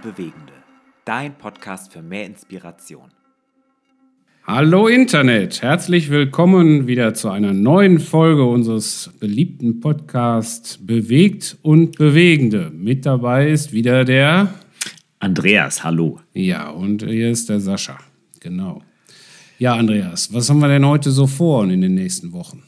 und Bewegende. Dein Podcast für mehr Inspiration. Hallo Internet, herzlich willkommen wieder zu einer neuen Folge unseres beliebten Podcasts Bewegt und Bewegende. Mit dabei ist wieder der Andreas, hallo. Ja, und hier ist der Sascha. Genau. Ja, Andreas, was haben wir denn heute so vor und in den nächsten Wochen?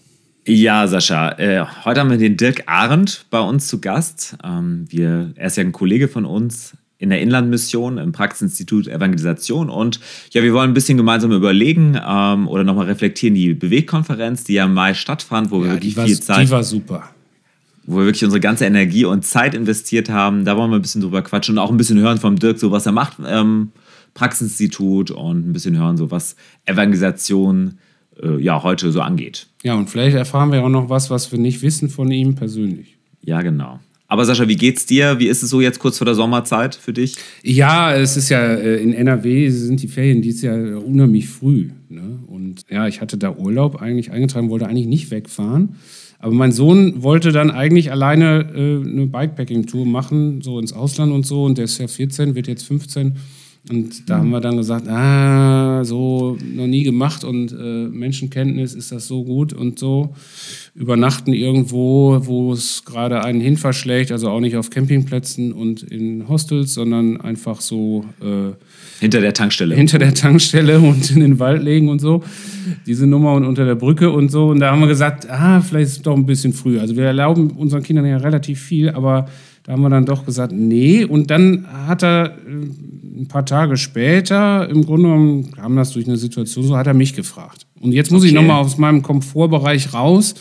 Ja, Sascha, äh, heute haben wir den Dirk Arendt bei uns zu Gast. Ähm, wir, er ist ja ein Kollege von uns in der Inlandmission im Praxisinstitut Evangelisation und ja, wir wollen ein bisschen gemeinsam überlegen ähm, oder nochmal reflektieren die Bewegkonferenz, die ja im Mai stattfand, wo ja, wir wirklich viel Zeit... Die war super. Wo wir wirklich unsere ganze Energie und Zeit investiert haben. Da wollen wir ein bisschen drüber quatschen und auch ein bisschen hören vom Dirk, so was er macht, ähm, Praxisinstitut und ein bisschen hören, so was Evangelisation äh, ja, heute so angeht. Ja, und vielleicht erfahren wir auch noch was, was wir nicht wissen von ihm persönlich. Ja, genau. Aber Sascha, wie geht's dir? Wie ist es so jetzt kurz vor der Sommerzeit für dich? Ja, es ist ja äh, in NRW sind die Ferien dieses Jahr unheimlich früh. Ne? Und ja, ich hatte da Urlaub eigentlich eingetragen, wollte eigentlich nicht wegfahren. Aber mein Sohn wollte dann eigentlich alleine äh, eine Bikepacking-Tour machen, so ins Ausland und so. Und der ist ja 14, wird jetzt 15. Und da haben wir dann gesagt, ah, so noch nie gemacht und äh, Menschenkenntnis ist das so gut und so. Übernachten irgendwo, wo es gerade einen hinverschlägt, also auch nicht auf Campingplätzen und in Hostels, sondern einfach so. Äh, hinter der Tankstelle. Hinter der Tankstelle und in den Wald legen und so. Diese Nummer und unter der Brücke und so. Und da haben wir gesagt, ah, vielleicht ist es doch ein bisschen früh. Also wir erlauben unseren Kindern ja relativ viel, aber da haben wir dann doch gesagt, nee. Und dann hat er äh, ein paar Tage später, im Grunde genommen kam das durch eine Situation, so hat er mich gefragt. Und jetzt muss okay. ich nochmal aus meinem Komfortbereich raus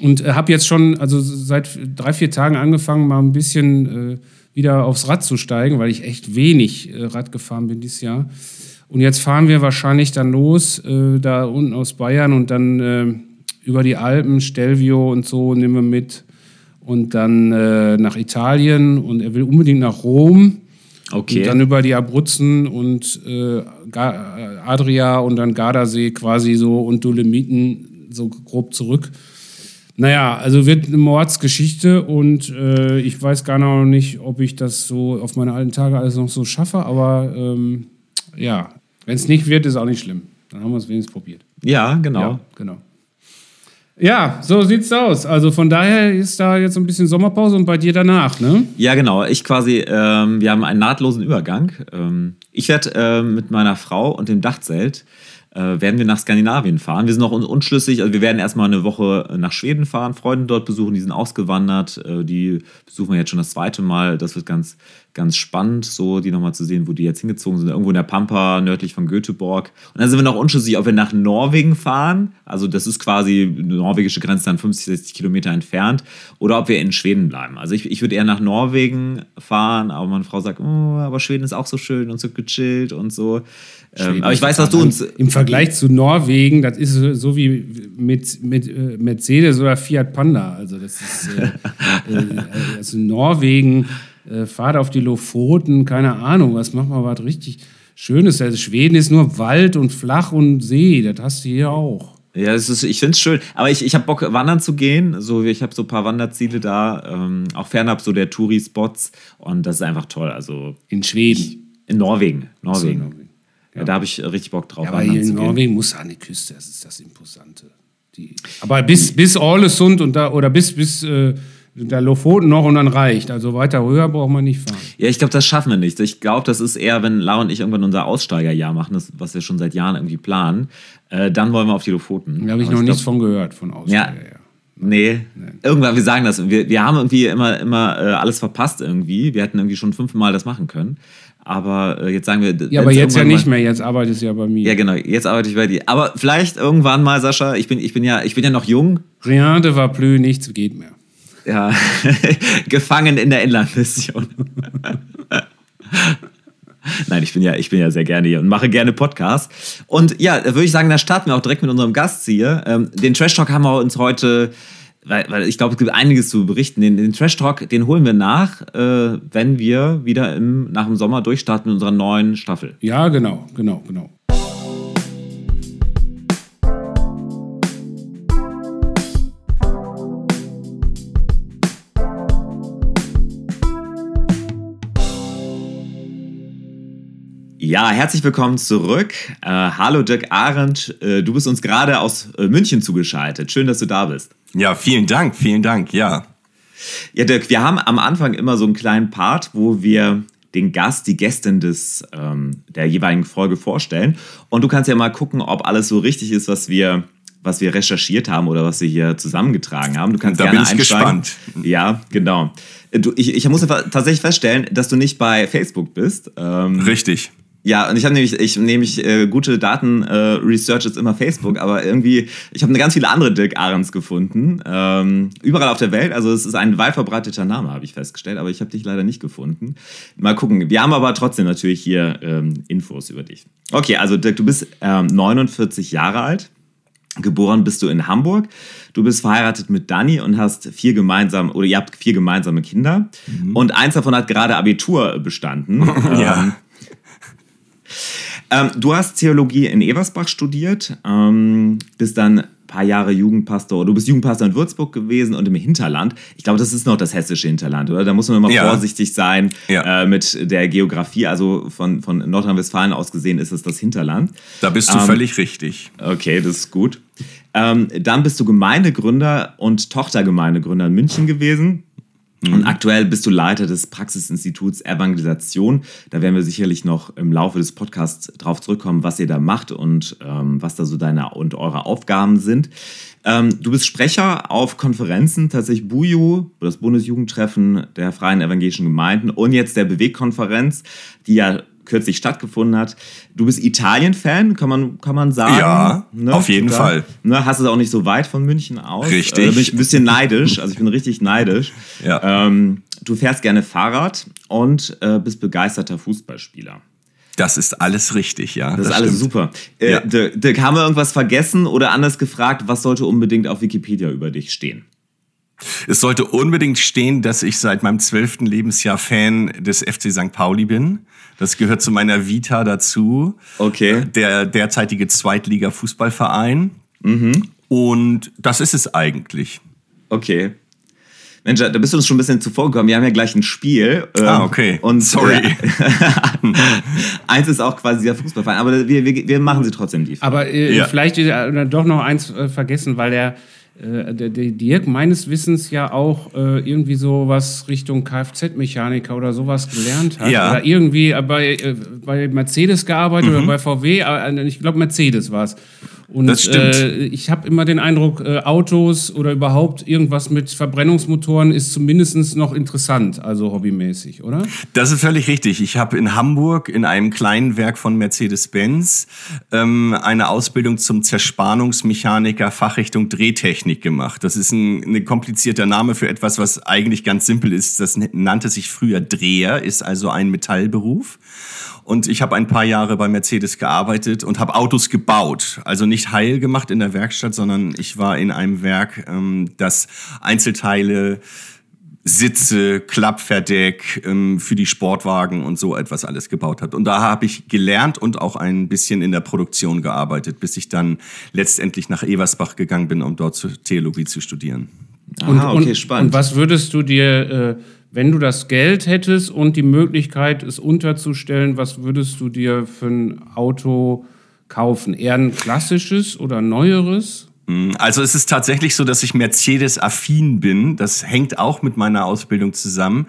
und äh, habe jetzt schon, also seit drei, vier Tagen angefangen, mal ein bisschen äh, wieder aufs Rad zu steigen, weil ich echt wenig äh, Rad gefahren bin dieses Jahr. Und jetzt fahren wir wahrscheinlich dann los, äh, da unten aus Bayern und dann äh, über die Alpen, Stelvio und so nehmen wir mit und dann äh, nach Italien und er will unbedingt nach Rom. Okay. Und dann über die Abruzzen und äh, Adria und dann Gardasee quasi so und Dolomiten so grob zurück. Naja, also wird eine Mordsgeschichte und äh, ich weiß gar noch nicht, ob ich das so auf meine alten Tage alles noch so schaffe, aber ähm, ja, wenn es nicht wird, ist auch nicht schlimm. Dann haben wir es wenigstens probiert. Ja, genau. Ja, genau. Ja, so sieht's aus. Also von daher ist da jetzt ein bisschen Sommerpause und bei dir danach, ne? Ja, genau. Ich quasi, ähm, wir haben einen nahtlosen Übergang. Ähm, ich werde äh, mit meiner Frau und dem Dachzelt äh, werden wir nach Skandinavien fahren. Wir sind noch unschlüssig, also wir werden erstmal eine Woche nach Schweden fahren, Freunde dort besuchen, die sind ausgewandert, äh, die besuchen wir jetzt schon das zweite Mal. Das wird ganz, ganz spannend, so die nochmal zu sehen, wo die jetzt hingezogen sind, irgendwo in der Pampa, nördlich von Göteborg. Und dann sind wir noch unschlüssig, ob wir nach Norwegen fahren, also das ist quasi norwegische Grenze dann 50, 60 Kilometer entfernt, oder ob wir in Schweden bleiben. Also ich, ich würde eher nach Norwegen fahren, aber meine Frau sagt, oh, aber Schweden ist auch so schön und so gechillt und so. Ähm, aber ich weiß, was du uns. Im Vergleich zu Norwegen, das ist so wie mit, mit äh, Mercedes oder Fiat Panda. Also, das ist. Äh, äh, also Norwegen, äh, fahrt auf die Lofoten, keine Ahnung, was macht man was richtig Schönes. Also Schweden ist nur Wald und flach und See, das hast du hier auch. Ja, ist, ich finde es schön. Aber ich, ich habe Bock, wandern zu gehen. So, ich habe so ein paar Wanderziele da, ähm, auch fernab so der Touri-Spots. Und das ist einfach toll. Also, in Schweden? Ich, in Norwegen. Norwegen. Ja. Da habe ich richtig Bock drauf. Ja, aber hier in Norwegen muss an die Küste, das ist das Imposante. Die, aber bis, bis Ålesund und da, oder bis, bis äh, der Lofoten noch und dann reicht. Also weiter höher braucht man nicht fahren. Ja, ich glaube, das schaffen wir nicht. Ich glaube, das ist eher, wenn Lau und ich irgendwann unser Aussteigerjahr machen, das, was wir schon seit Jahren irgendwie planen, äh, dann wollen wir auf die Lofoten. Da habe ich aber noch ich nichts glaub, von gehört, von Aussteigerjahr. Ja, Nee. nee. Irgendwann, wir sagen das. Wir, wir haben irgendwie immer, immer äh, alles verpasst irgendwie. Wir hätten irgendwie schon fünfmal das machen können. Aber äh, jetzt sagen wir. Ja, aber jetzt ja nicht mehr, jetzt arbeitest du ja bei mir. Ja, genau, jetzt arbeite ich bei dir. Aber vielleicht irgendwann mal, Sascha, ich bin, ich bin, ja, ich bin ja noch jung. Rien de va plus, nichts geht mehr. Ja, gefangen in der Inlandmission. Nein, ich bin ja, ich bin ja sehr gerne hier und mache gerne Podcasts. Und ja, würde ich sagen, da starten wir auch direkt mit unserem Gast hier. Ähm, den Trash Talk haben wir uns heute weil, weil ich glaube, es gibt einiges zu berichten. Den, den Trash Talk, den holen wir nach, äh, wenn wir wieder im, nach dem Sommer durchstarten mit unserer neuen Staffel. Ja, genau, genau, genau. Ja, herzlich willkommen zurück. Äh, hallo Dirk Arendt, äh, du bist uns gerade aus äh, München zugeschaltet. Schön, dass du da bist. Ja, vielen Dank, vielen Dank, ja. Ja, Dirk, wir haben am Anfang immer so einen kleinen Part, wo wir den Gast, die Gästin des, ähm, der jeweiligen Folge vorstellen. Und du kannst ja mal gucken, ob alles so richtig ist, was wir, was wir recherchiert haben oder was wir hier zusammengetragen haben. Du kannst da gerne bin ich einsteigen. gespannt. Ja, genau. Du, ich, ich muss tatsächlich feststellen, dass du nicht bei Facebook bist. Ähm, Richtig. Ja, und ich habe nämlich, ich nehme mich äh, gute Daten-Research äh, ist immer Facebook, aber irgendwie, ich habe eine ganz viele andere Dirk Ahrens gefunden. Ähm, überall auf der Welt. Also es ist ein weit verbreiteter Name, habe ich festgestellt, aber ich habe dich leider nicht gefunden. Mal gucken. Wir haben aber trotzdem natürlich hier ähm, Infos über dich. Okay, also Dirk, du bist ähm, 49 Jahre alt. Geboren bist du in Hamburg. Du bist verheiratet mit Dani und hast vier gemeinsam oder ihr habt vier gemeinsame Kinder. Und eins davon hat gerade Abitur bestanden. Ja. Ähm, du hast Theologie in Eversbach studiert, ähm, bist dann ein paar Jahre Jugendpastor, du bist Jugendpastor in Würzburg gewesen und im Hinterland. Ich glaube, das ist noch das hessische Hinterland, oder? Da muss man immer Ja. vorsichtig sein Ja. äh, mit der Geografie. Also von, von Nordrhein-Westfalen aus gesehen ist es das Hinterland. Da bist du Ähm, völlig richtig. Okay, das ist gut. Ähm, dann bist du Gemeindegründer und Tochtergemeindegründer in München gewesen. Und aktuell bist du Leiter des Praxisinstituts Evangelisation. Da werden wir sicherlich noch im Laufe des Podcasts drauf zurückkommen, was ihr da macht und ähm, was da so deine und eure Aufgaben sind. Ähm, du bist Sprecher auf Konferenzen, tatsächlich BUJU, das Bundesjugendtreffen der Freien Evangelischen Gemeinden und jetzt der Bewegkonferenz, die ja kürzlich stattgefunden hat. Du bist Italien-Fan, kann man, kann man sagen. Ja, auf jeden Fall. Ne, hast es auch nicht so weit von München aus. Richtig. Äh, Da bin ich ein bisschen neidisch, also ich bin richtig neidisch. Ja. Ähm, du fährst gerne Fahrrad und äh, bist begeisterter Fußballspieler. Das ist alles richtig, ja. Das, ist alles stimmt. super. Äh, Ja. Dirk, Dirk, haben wir irgendwas vergessen oder anders gefragt, was sollte unbedingt auf Wikipedia über dich stehen? Es sollte unbedingt stehen, dass ich seit meinem zwölften Lebensjahr Fan des FC St. Pauli bin. Das gehört zu meiner Vita dazu. Okay. Der derzeitige Zweitliga-Fußballverein. Mhm. Und das ist es eigentlich. Okay. Mensch, da bist du uns schon ein bisschen zuvor gekommen. Wir haben ja gleich ein Spiel. ähm, Ah, okay. Und, Sorry. Äh, eins ist auch quasi der Fußballverein, aber wir, wir, wir machen sie trotzdem die. Aber äh, Ja. vielleicht äh, doch noch eins äh, vergessen, weil der, äh, der, der Dirk meines Wissens ja auch äh, irgendwie so was Richtung Kfz-Mechaniker oder sowas gelernt hat. Ja. Oder irgendwie äh, bei, äh, bei Mercedes gearbeitet oder bei VW. Äh, ich glaube, Mercedes war es. Und Das stimmt. Äh, ich habe immer den Eindruck, äh, Autos oder überhaupt irgendwas mit Verbrennungsmotoren ist zumindest noch interessant, also hobbymäßig, oder? Das ist völlig richtig. Ich habe in Hamburg in einem kleinen Werk von Mercedes-Benz ähm, eine Ausbildung zum Zerspannungsmechaniker Fachrichtung Drehtechnik gemacht. Das ist ein, ein komplizierter Name für etwas, was eigentlich ganz simpel ist. Das nannte sich früher Dreher, ist also ein Metallberuf. Und ich habe ein paar Jahre bei Mercedes gearbeitet und habe Autos gebaut. Also nicht heil gemacht in der Werkstatt, sondern ich war in einem Werk, ähm, das Einzelteile Sitze, Klappverdeck ähm, für die Sportwagen und so etwas alles gebaut hat. Und da habe ich gelernt und auch ein bisschen in der Produktion gearbeitet, bis ich dann letztendlich nach Eversbach gegangen bin, um dort zu, Theologie zu studieren. Aha, okay, und, spannend. Und was würdest du dir, äh, wenn du das Geld hättest und die Möglichkeit, es unterzustellen, was würdest du dir für ein Auto kaufen? Eher ein klassisches oder neueres? Also es ist tatsächlich so, dass ich Mercedes-affin bin. Das hängt auch mit meiner Ausbildung zusammen.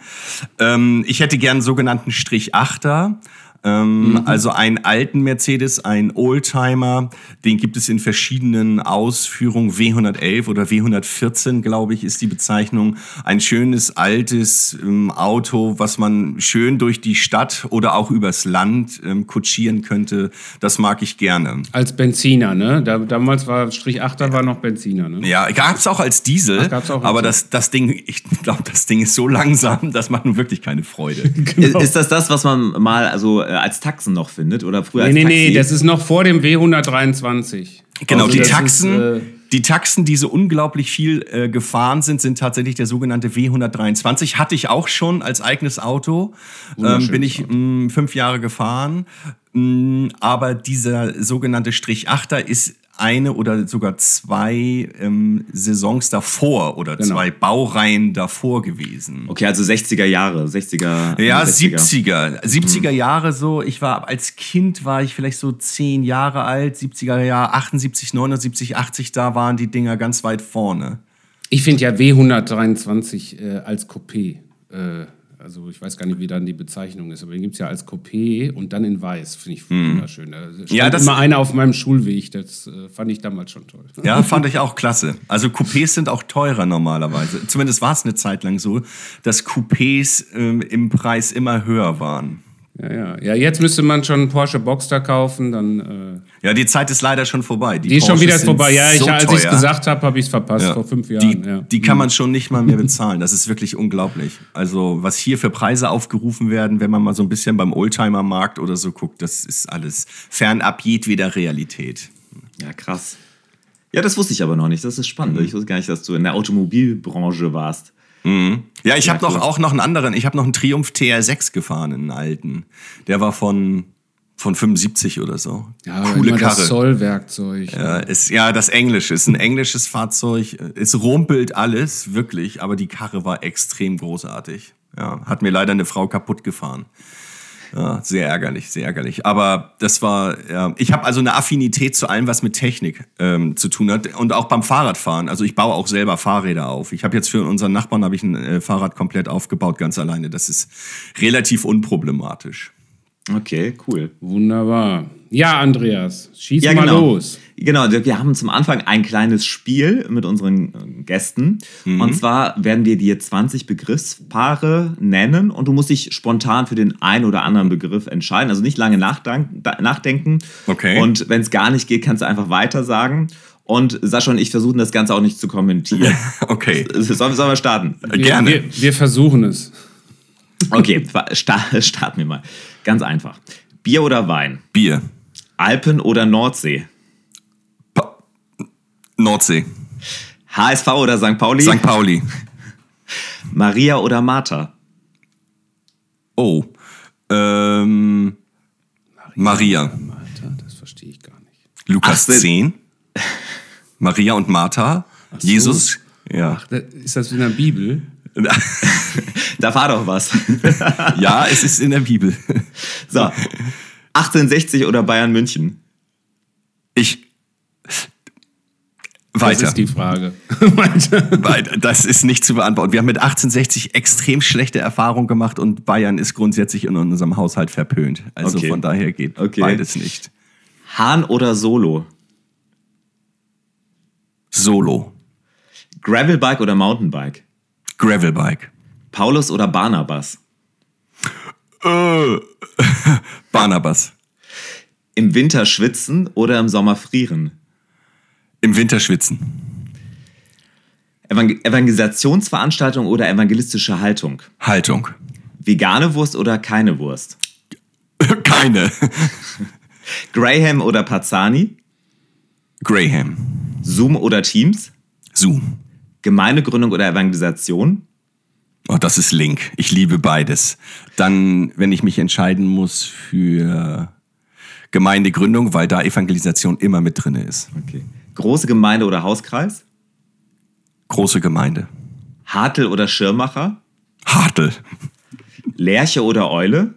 Ähm, ich hätte gern einen sogenannten Strich-Achter. Ähm, Also einen alten Mercedes, einen Oldtimer, den gibt es in verschiedenen Ausführungen. W111 oder W114, glaube ich, ist die Bezeichnung. Ein schönes, altes ähm, Auto, was man schön durch die Stadt oder auch übers Land ähm, kutschieren könnte. Das mag ich gerne. Als Benziner, ne? Da, damals war Strich 8er war noch Benziner, ne? Ja, gab's auch als Diesel, Ach, gab's auch als aber Diesel. das, das Ding, ich glaube, das Ding ist so langsam, das macht nun wirklich keine Freude. Genau. Ist das das, was man mal also äh, als Taxen noch findet oder früher Nee, als nee, Taxi? nee, das ist noch vor dem W123. Genau, Also die Taxen, Ist, äh, die Taxen, die so unglaublich viel äh, gefahren sind, sind tatsächlich der sogenannte W123. Hatte ich auch schon als eigenes Auto. Ähm, bin ich mh, fünf Jahre gefahren. Mh, aber dieser sogenannte Strich-Achter ist eine oder sogar zwei ähm, Saisons davor oder Genau. zwei Baureihen davor gewesen. Okay, also 60er Jahre, 60er. Ja, 60er. 70er. 70er Jahre so. Ich war als Kind war ich vielleicht so zehn Jahre alt. 70er Jahre, 78, 79, 80, da waren die Dinger ganz weit vorne. Ich finde ja W123 äh, als Coupé, äh, also ich weiß gar nicht, wie dann die Bezeichnung ist, aber den gibt es ja als Coupé und dann in weiß, finde ich wunderschön. Da Ja, das- immer einer auf meinem Schulweg, das äh, fand ich damals schon toll. Ja, fand ich auch klasse. Also Coupés sind auch teurer normalerweise. Zumindest war es eine Zeit lang so, dass Coupés ähm, im Preis immer höher waren. Ja, ja. ja, jetzt müsste man schon einen Porsche Boxster kaufen, dann. Äh, Ja, die Zeit ist leider schon vorbei. die ist schon wieder vorbei. Ja, ich, so als ich es gesagt habe, habe ich es verpasst Ja. vor fünf Die, Jahren. ja. die kann man schon nicht mal mehr bezahlen. Das ist wirklich unglaublich. Also, was hier für Preise aufgerufen werden, wenn man mal so ein bisschen beim Oldtimer-Markt oder so guckt, das ist alles fernab jedweder Realität. Ja, krass. Ja, das wusste ich aber noch nicht. Das ist spannend. Ich wusste gar nicht, dass du in der Automobilbranche warst. Ja, ich habe cool. noch auch noch einen anderen. Ich habe noch einen Triumph TR6 gefahren, einen alten. Der war von von 75 oder so. Ja, Coole Karre. das Zollwerkzeug. Ja, ist, ja, das Englische ist ein englisches Fahrzeug. Es rumpelt alles, wirklich, aber die Karre war extrem großartig. Ja, hat mir leider eine Frau kaputt gefahren. Ja, sehr ärgerlich, sehr ärgerlich. Aber das war, ja, ich habe also eine Affinität zu allem, was mit Technik ähm, zu tun hat und auch beim Fahrradfahren. Also ich baue auch selber Fahrräder auf. Ich habe jetzt für unseren Nachbarn habe ich ein äh, Fahrrad komplett aufgebaut, ganz alleine. Das ist relativ unproblematisch. Okay, cool. Wunderbar. Ja, Andreas, schieß Ja, mal genau. los. Genau, wir haben zum Anfang ein kleines Spiel mit unseren äh, Gästen. Und zwar werden wir dir 20 Begriffspaare nennen und du musst dich spontan für den einen oder anderen Begriff entscheiden. Also nicht lange nachdenken. Okay. Und wenn es gar nicht geht, kannst du einfach weiter sagen. Und Sascha und ich versuchen das Ganze auch nicht zu kommentieren. Okay, sollen, sollen wir starten? Wir, gerne. Wir, wir versuchen es. Okay, sta- starten wir mal. Ganz einfach. Bier oder Wein? Bier. Alpen oder Nordsee? Pa Nordsee. HSV oder St. Pauli? St. Pauli. Maria oder Martha? Oh. Ähm, Maria. Martha, das verstehe ich gar nicht. Lukas Ach, se- 10. Maria und Martha. so. Jesus. Ja. Da- Ist das in der Bibel? Da war doch was. ja, es ist in der Bibel. So. 1860 oder Bayern München? Ich. Das Weiter. ist die Frage. Weiter. Weiter. Das ist nicht zu beantworten. Wir haben mit 1860 extrem schlechte Erfahrungen gemacht und Bayern ist grundsätzlich in unserem Haushalt verpönt. Also Okay. von daher geht Okay. beides nicht. Hahn oder Solo? Solo. Gravelbike oder Mountainbike? Gravelbike. Paulus oder Barnabas? Äh. Barnabas. Im Winter schwitzen oder im Sommer frieren? Im Winter schwitzen. Evangel Evangelisationsveranstaltung oder evangelistische Haltung? Haltung. Vegane Wurst oder keine Wurst? Keine. Graham oder Pazani? Graham. Zoom oder Teams? Zoom. Gemeindegründung oder Evangelisation? Oh, das ist Link. Ich liebe beides. Dann, wenn ich mich entscheiden muss für Gemeindegründung, weil da Evangelisation immer mit drin ist. Okay. Große Gemeinde oder Hauskreis? Große Gemeinde. Hartl oder Schirmacher? Hartl. Lerche oder Eule?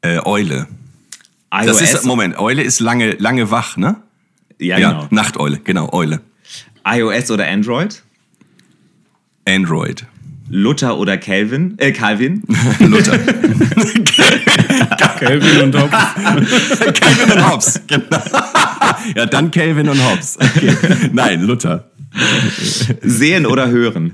Äh, Eule. iOS? Das ist, Moment, Eule ist lange, lange wach, ne? ja, genau. Nachteule, genau, Eule. iOS oder Android? Android. Luther oder Calvin? Äh, Calvin? Luther. Kelvin und Hobbes. Calvin und Hobbes, genau. ja, dann Calvin und Hobbes. Okay. Nein, Luther. Sehen oder hören?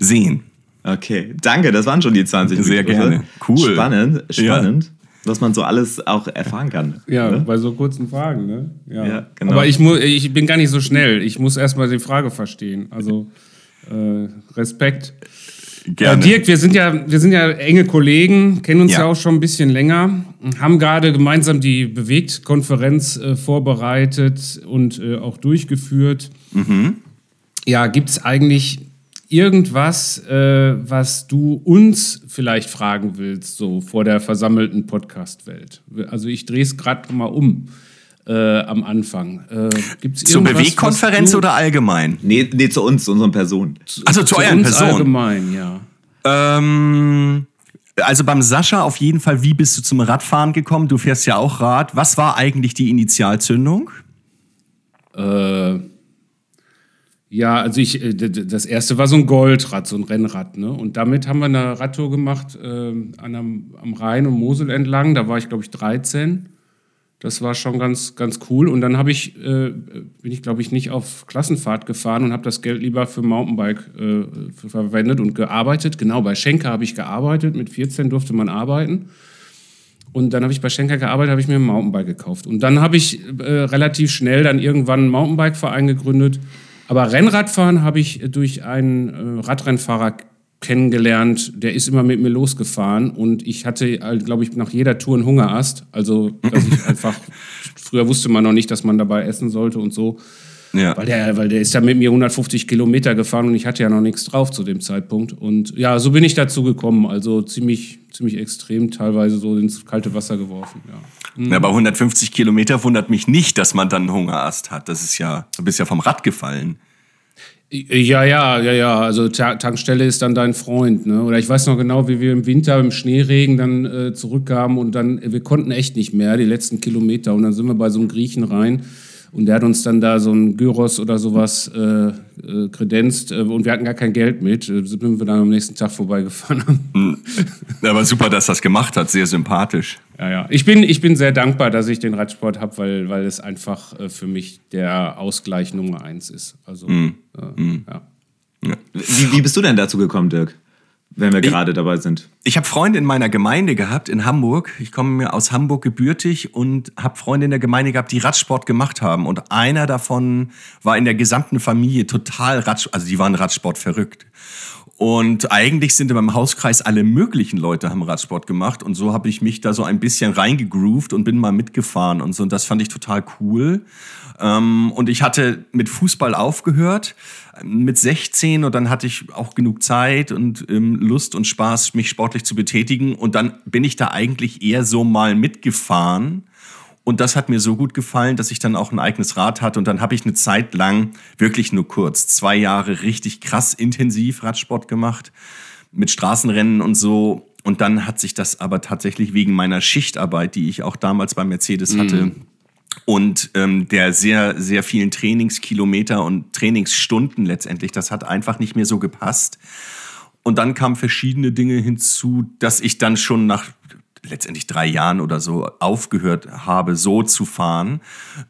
Sehen. Okay, danke, das waren schon die 20 Sehr Begriffe. gerne. Cool. Spannend, spannend, was man so alles auch erfahren kann. Ja, ne? bei so kurzen Fragen, ne? Ja, Ja, genau. Aber ich, ich bin gar nicht so schnell. Ich muss erstmal die Frage verstehen. Also äh, Respekt. Gerne. Äh, Dirk, wir sind, ja, wir sind ja enge Kollegen, kennen uns ja. Ja. auch schon ein bisschen länger, haben gerade gemeinsam die Bewegt-Konferenz äh, vorbereitet und äh, auch durchgeführt. Ja, gibt es eigentlich irgendwas, äh, was du uns vielleicht fragen willst, so vor der versammelten Podcast-Welt? Also ich drehe es gerade mal um. äh, am Anfang. Äh, gibt's Zur Bewegkonferenz oder allgemein? Nee, nee, zu uns, zu unseren Personen. Also zu, zu euren uns Personen. allgemein, ja. Ähm, also beim Sascha auf jeden Fall, wie bist du zum Radfahren gekommen? Du fährst ja auch Rad. Was war eigentlich die Initialzündung? Äh, ja, also ich, äh, das erste war so ein Goldrad, so ein Rennrad, ne? Und damit haben wir eine Radtour gemacht äh, an am, am Rhein und Mosel entlang. Da war ich, glaube ich, 13. Das war schon ganz, ganz cool. Und dann habe ich, äh, bin ich, glaube ich, nicht auf Klassenfahrt gefahren und habe das Geld lieber für Mountainbike äh, für- verwendet und gearbeitet. Genau, bei Schenker habe ich gearbeitet. Mit 14 durfte man arbeiten. Und dann habe ich bei Schenker gearbeitet, habe ich mir ein Mountainbike gekauft. Und dann habe ich äh, relativ schnell dann irgendwann einen Mountainbike-Verein gegründet. Aber Rennradfahren habe ich durch einen äh, Radrennfahrer kennengelernt, der ist immer mit mir losgefahren und ich hatte, glaube ich, nach jeder Tour einen Hungerast. Also, dass ich einfach, früher wusste man noch nicht, dass man dabei essen sollte und so. Ja. Weil der, weil der ist ja mit mir 150 Kilometer gefahren und ich hatte ja noch nichts drauf zu dem Zeitpunkt. Und ja, so bin ich dazu gekommen. Also ziemlich, ziemlich extrem, teilweise so ins kalte Wasser geworfen. Ja. Ja, bei 150 Kilometer wundert mich nicht, dass man dann einen Hungerast hat. Das ist ja, du bist ja vom Rad gefallen. Ja, ja, ja, ja. Also Ta Tankstelle ist dann dein Freund. Ne? Oder ich weiß noch genau, wie wir im Winter im Schneeregen dann äh, zurückkamen und dann, wir konnten echt nicht mehr, die letzten Kilometer. Und dann sind wir bei so einem Griechen rein und der hat uns dann da so ein Gyros oder sowas äh, äh, kredenzt äh, und wir hatten gar kein Geld mit. Äh, sind wir dann am nächsten Tag vorbeigefahren. Aber super, dass das gemacht hat. Sehr sympathisch. Ja, ja. Ich bin, ich bin sehr dankbar, dass ich den Radsport habe, weil, weil es einfach äh, für mich der Ausgleich Nummer eins ist. Also, äh, ja. Wie, wie bist du denn dazu gekommen, Dirk? Wenn wir gerade dabei sind. Ich habe Freunde in meiner Gemeinde gehabt, in Hamburg. Ich komme mir aus Hamburg gebürtig und habe Freunde in der Gemeinde gehabt, die Radsport gemacht haben. Und einer davon war in der gesamten Familie total Radsport, also die waren Radsport verrückt. Und eigentlich sind in meinem Hauskreis alle möglichen Leute haben Radsport gemacht. Und so habe ich mich da so ein bisschen reingegroovt und bin mal mitgefahren und so. Und das fand ich total cool. Ähm, und ich hatte mit Fußball aufgehört mit 16 und dann hatte ich auch genug Zeit und ähm, Lust und Spaß, mich sportlich zu betätigen. Und dann bin ich da eigentlich eher so mal mitgefahren. Und das hat mir so gut gefallen, dass ich dann auch ein eigenes Rad hatte. Und dann habe ich eine Zeit lang, wirklich nur kurz, zwei Jahre richtig krass intensiv Radsport gemacht. Mit Straßenrennen und so. Und dann hat sich das aber tatsächlich wegen meiner Schichtarbeit, die ich auch damals bei Mercedes hatte, und ähm, der sehr, sehr vielen Trainingskilometer und Trainingsstunden letztendlich, das hat einfach nicht mehr so gepasst. Und dann kamen verschiedene Dinge hinzu, dass ich dann schon nach letztendlich drei Jahren oder so aufgehört habe, so zu fahren.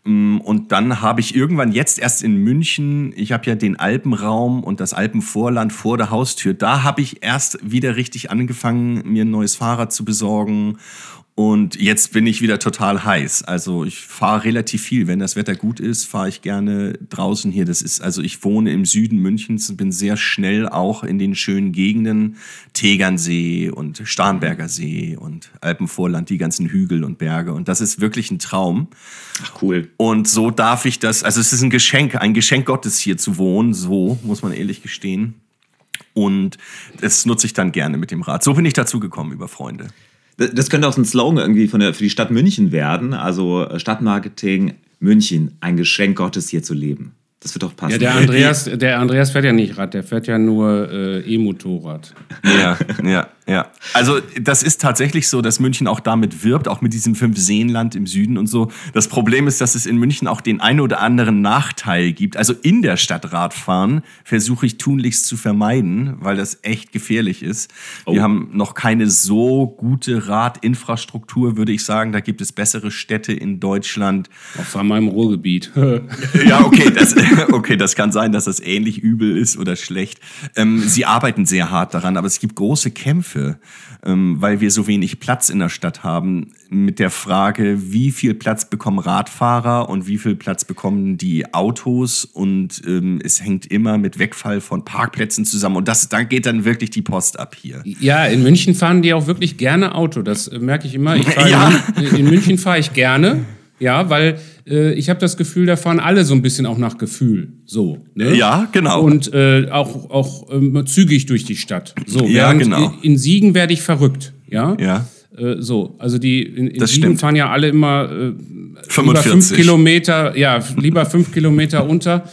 Mm, Und dann habe ich irgendwann jetzt erst in München, ich habe ja den Alpenraum und das Alpenvorland vor der Haustür, da habe ich erst wieder richtig angefangen, mir ein neues Fahrrad zu besorgen. Und jetzt bin ich wieder total heiß. Also ich fahre relativ viel. Wenn das Wetter gut ist, fahre ich gerne draußen hier. Das ist, also ich wohne im Süden Münchens und bin sehr schnell auch in den schönen Gegenden. Tegernsee und Starnberger See und Alpenvorland, die ganzen Hügel und Berge. Und das ist wirklich ein Traum. Ach, cool. Und so darf ich das, also es ist ein Geschenk, ein Geschenk Gottes hier zu wohnen, so muss man ehrlich gestehen. Und das nutze ich dann gerne mit dem Rad. So bin ich dazu gekommen über Freunde. Das könnte auch so ein Slogan irgendwie von der, für die Stadt München werden. Also äh, Stadtmarketing München, ein Geschenk Gottes hier zu leben. Das wird doch passen. Ja, der Andreas, der Andreas fährt ja nicht Rad, der fährt ja nur äh, E-Motorrad. Ja, ja, ja. Also das ist tatsächlich so, dass München auch damit wirbt, auch mit diesem Fünf-Seenland im Süden und so. Das Problem ist, dass es in München auch den ein oder anderen Nachteil gibt. Also in der Stadt Radfahren versuche ich tunlichst zu vermeiden, weil das echt gefährlich ist. Wir Oh. haben noch keine so gute Radinfrastruktur, würde ich sagen. Da gibt es bessere Städte in Deutschland. Auch vor allem im Ruhrgebiet. Ja, okay, das, okay, das kann sein, dass das ähnlich übel ist oder schlecht. Ähm, sie arbeiten sehr hart daran, aber es gibt große Kämpfe, ähm, weil wir so wenig Platz in der Stadt haben, mit der Frage, wie viel Platz bekommen Radfahrer und wie viel Platz bekommen die Autos und ähm, es hängt immer mit Wegfall von Parkplätzen zusammen und das, da geht dann wirklich die Post ab hier. Ja, in München fahren die auch wirklich gerne Auto. Das äh, merke ich immer. Ich Ja. in, in München fahre ich gerne. Ja, weil äh, ich habe das Gefühl, da fahren alle so ein bisschen auch nach Gefühl. So. Ne? Ja, genau. Und äh, auch, auch ähm, zügig durch die Stadt. So, Ja, genau. In, Siegen werde ich verrückt. Ja. Ja. Äh, so, also die in, in Das Siegen stimmt. fahren ja alle immer äh, Lieber fünf Kilometer, ja, lieber fünf Kilometer unter.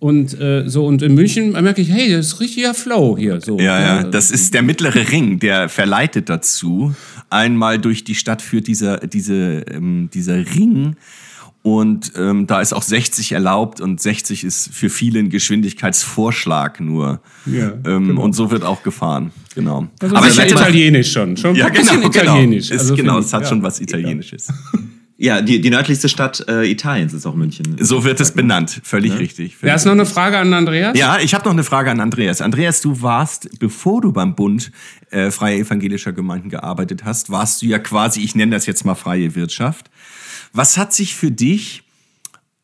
Und äh, so, und in München merke ich, hey, das ist richtiger Flow hier. So. Ja, ja, das ist der mittlere Ring, der verleitet dazu. Einmal durch die Stadt führt dieser, diese, ähm, dieser Ring. Und ähm, da ist auch 60 erlaubt und 60 ist für viele ein Geschwindigkeitsvorschlag nur. Ja, ähm, genau. Und so wird auch gefahren. Genau. Also Aber ist ja italienisch schon. Schon ja, ein bisschen genau, italienisch. Genau, also genau es hat ja. schon was Italienisches. Ja, die, die nördlichste Stadt äh, Italiens ist auch München. So wird es benannt, völlig ja? richtig. Ja, hast du noch eine Frage an Andreas? Ja, ich habe noch eine Frage an Andreas. Andreas, du warst, bevor du beim Bund äh, Freie Evangelischer Gemeinden gearbeitet hast, warst du ja quasi, ich nenne das jetzt mal freie Wirtschaft. Was hat sich für dich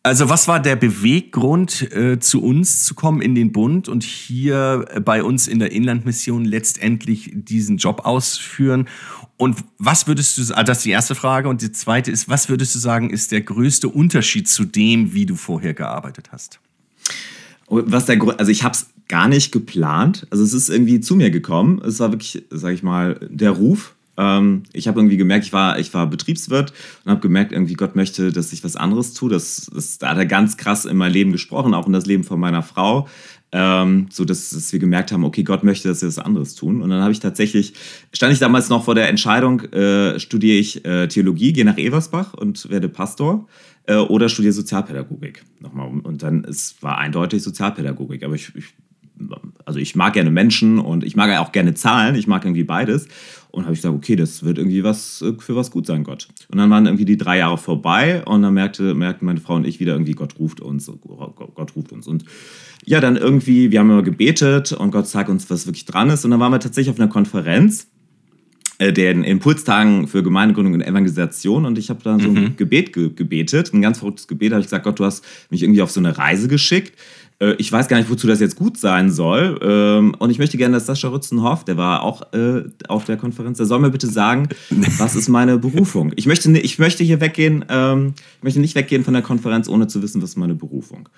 also was war der Beweggrund, äh, zu uns zu kommen in den Bund und hier äh, bei uns in der Inlandmission letztendlich diesen Job ausführen? Und was würdest du, also das ist die erste Frage. Und die zweite ist, was würdest du sagen, ist der größte Unterschied zu dem, wie du vorher gearbeitet hast? Was der also ich habe es gar nicht geplant. Also es ist irgendwie zu mir gekommen. Es war wirklich, sage ich mal, der Ruf ähm, ich habe irgendwie gemerkt, ich war, ich war Betriebswirt und habe gemerkt, irgendwie Gott möchte, dass ich was anderes tue. Das, das, da hat er ganz krass in mein Leben gesprochen, auch in das Leben von meiner Frau. Ähm, so dass, dass, wir gemerkt haben, okay, Gott möchte, dass wir was anderes tun. Und dann habe ich tatsächlich, stand ich damals noch vor der Entscheidung, äh, studiere ich äh, Theologie, gehe nach Eversbach und werde Pastor äh, oder studiere Sozialpädagogik. Nochmal. Und dann, es war eindeutig Sozialpädagogik, aber ich, ich also ich mag gerne Menschen und ich mag auch gerne Zahlen, ich mag irgendwie beides. Und habe ich gesagt, okay, das wird irgendwie was äh, für was gut sein, Gott. Und dann waren irgendwie die drei Jahre vorbei und dann merkte, merkten meine Frau und ich wieder irgendwie, Gott ruft uns, Gott ruft uns. Und ja, dann irgendwie, wir haben immer gebetet und Gott sagt uns, was wirklich dran ist. Und dann waren wir tatsächlich auf einer Konferenz äh, den Impulstagen für Gemeindegründung und Evangelisation und ich habe dann so ein mhm. Gebet ge gebetet, ein ganz verrücktes Gebet, habe ich gesagt, Gott, du hast mich irgendwie auf so eine Reise geschickt äh, ich weiß gar nicht, wozu das jetzt gut sein soll. Ähm, und ich möchte gerne, dass Sascha Rützenhoff, der war auch äh, auf der Konferenz, der soll mir bitte sagen, was ist meine Berufung? Ich möchte, ich möchte hier weggehen, ähm, ich möchte nicht weggehen von der Konferenz, ohne zu wissen, was ist meine Berufung.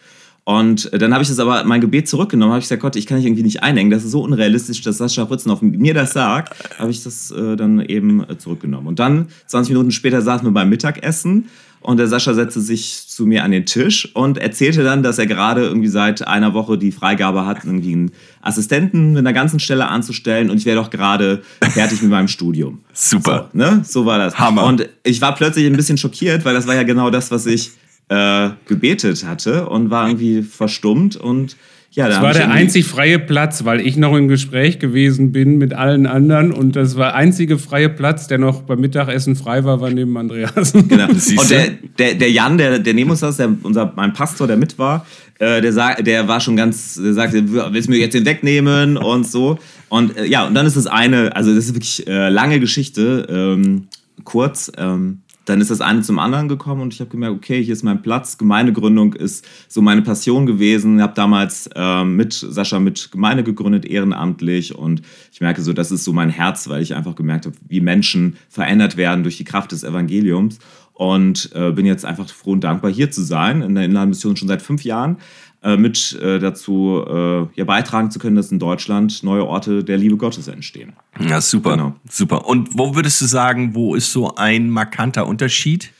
Und dann habe ich das aber mein Gebet zurückgenommen, habe ich gesagt, Gott, ich kann dich irgendwie nicht einhängen. Das ist so unrealistisch, dass Sascha Rützenhoff mir das sagt. Habe ich das äh, dann eben zurückgenommen. Und dann, 20 Minuten später, saßen wir beim Mittagessen und der Sascha setzte sich zu mir an den Tisch und erzählte dann, dass er gerade irgendwie seit einer Woche die Freigabe hat, irgendwie einen Assistenten mit einer ganzen Stelle anzustellen und ich wäre doch gerade fertig mit meinem Studium. Super. So, ne? so war das. Hammer. Und ich war plötzlich ein bisschen schockiert, weil das war ja genau das, was ich äh, gebetet hatte und war irgendwie verstummt und ja, das war der einzig freie Platz, weil ich noch im Gespräch gewesen bin mit allen anderen und das war der einzige freie Platz, der noch beim Mittagessen frei war, war neben Andreas. Genau. Und der, der, der Jan, der, der neben uns saß, der, unser, mein Pastor, der mit war, äh, der, sag, der war schon ganz, der sagte, willst du mir jetzt den wegnehmen und so. Und äh, ja, und dann ist das eine, also das ist wirklich äh, lange Geschichte, ähm, kurz. Ähm, dann ist das eine zum anderen gekommen und ich habe gemerkt, okay, hier ist mein Platz. Gemeindegründung ist so meine Passion gewesen. Ich habe damals äh, mit Sascha mit Gemeinde gegründet, ehrenamtlich und ich merke so, das ist so mein Herz, weil ich einfach gemerkt habe, wie Menschen verändert werden durch die Kraft des Evangeliums und äh, bin jetzt einfach froh und dankbar, hier zu sein in der Inlandmission schon seit fünf Jahren. Äh, mit äh, dazu äh, ja, beitragen zu können, dass in Deutschland neue Orte der Liebe Gottes entstehen. Ja, super. Genau. Super. Und wo würdest du sagen, wo ist so ein markanter Unterschied?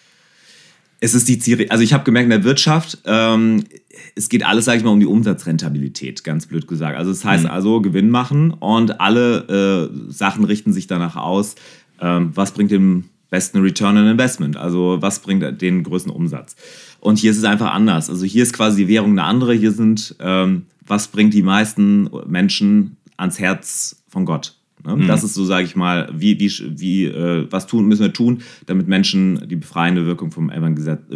Es ist die Ziel, also ich habe gemerkt in der Wirtschaft, ähm, es geht alles, sage ich mal, um die Umsatzrentabilität, ganz blöd gesagt. Also das heißt mhm. also Gewinn machen und alle äh, Sachen richten sich danach aus, ähm, was bringt dem besten Return on Investment, also was bringt den größten Umsatz. Und hier ist es einfach anders. Also hier ist quasi die Währung eine andere. Hier sind, ähm, was bringt die meisten Menschen ans Herz von Gott? Ne? Mhm. Das ist so, sage ich mal, wie, wie, wie äh, was tun, müssen wir tun, damit Menschen die befreiende Wirkung vom,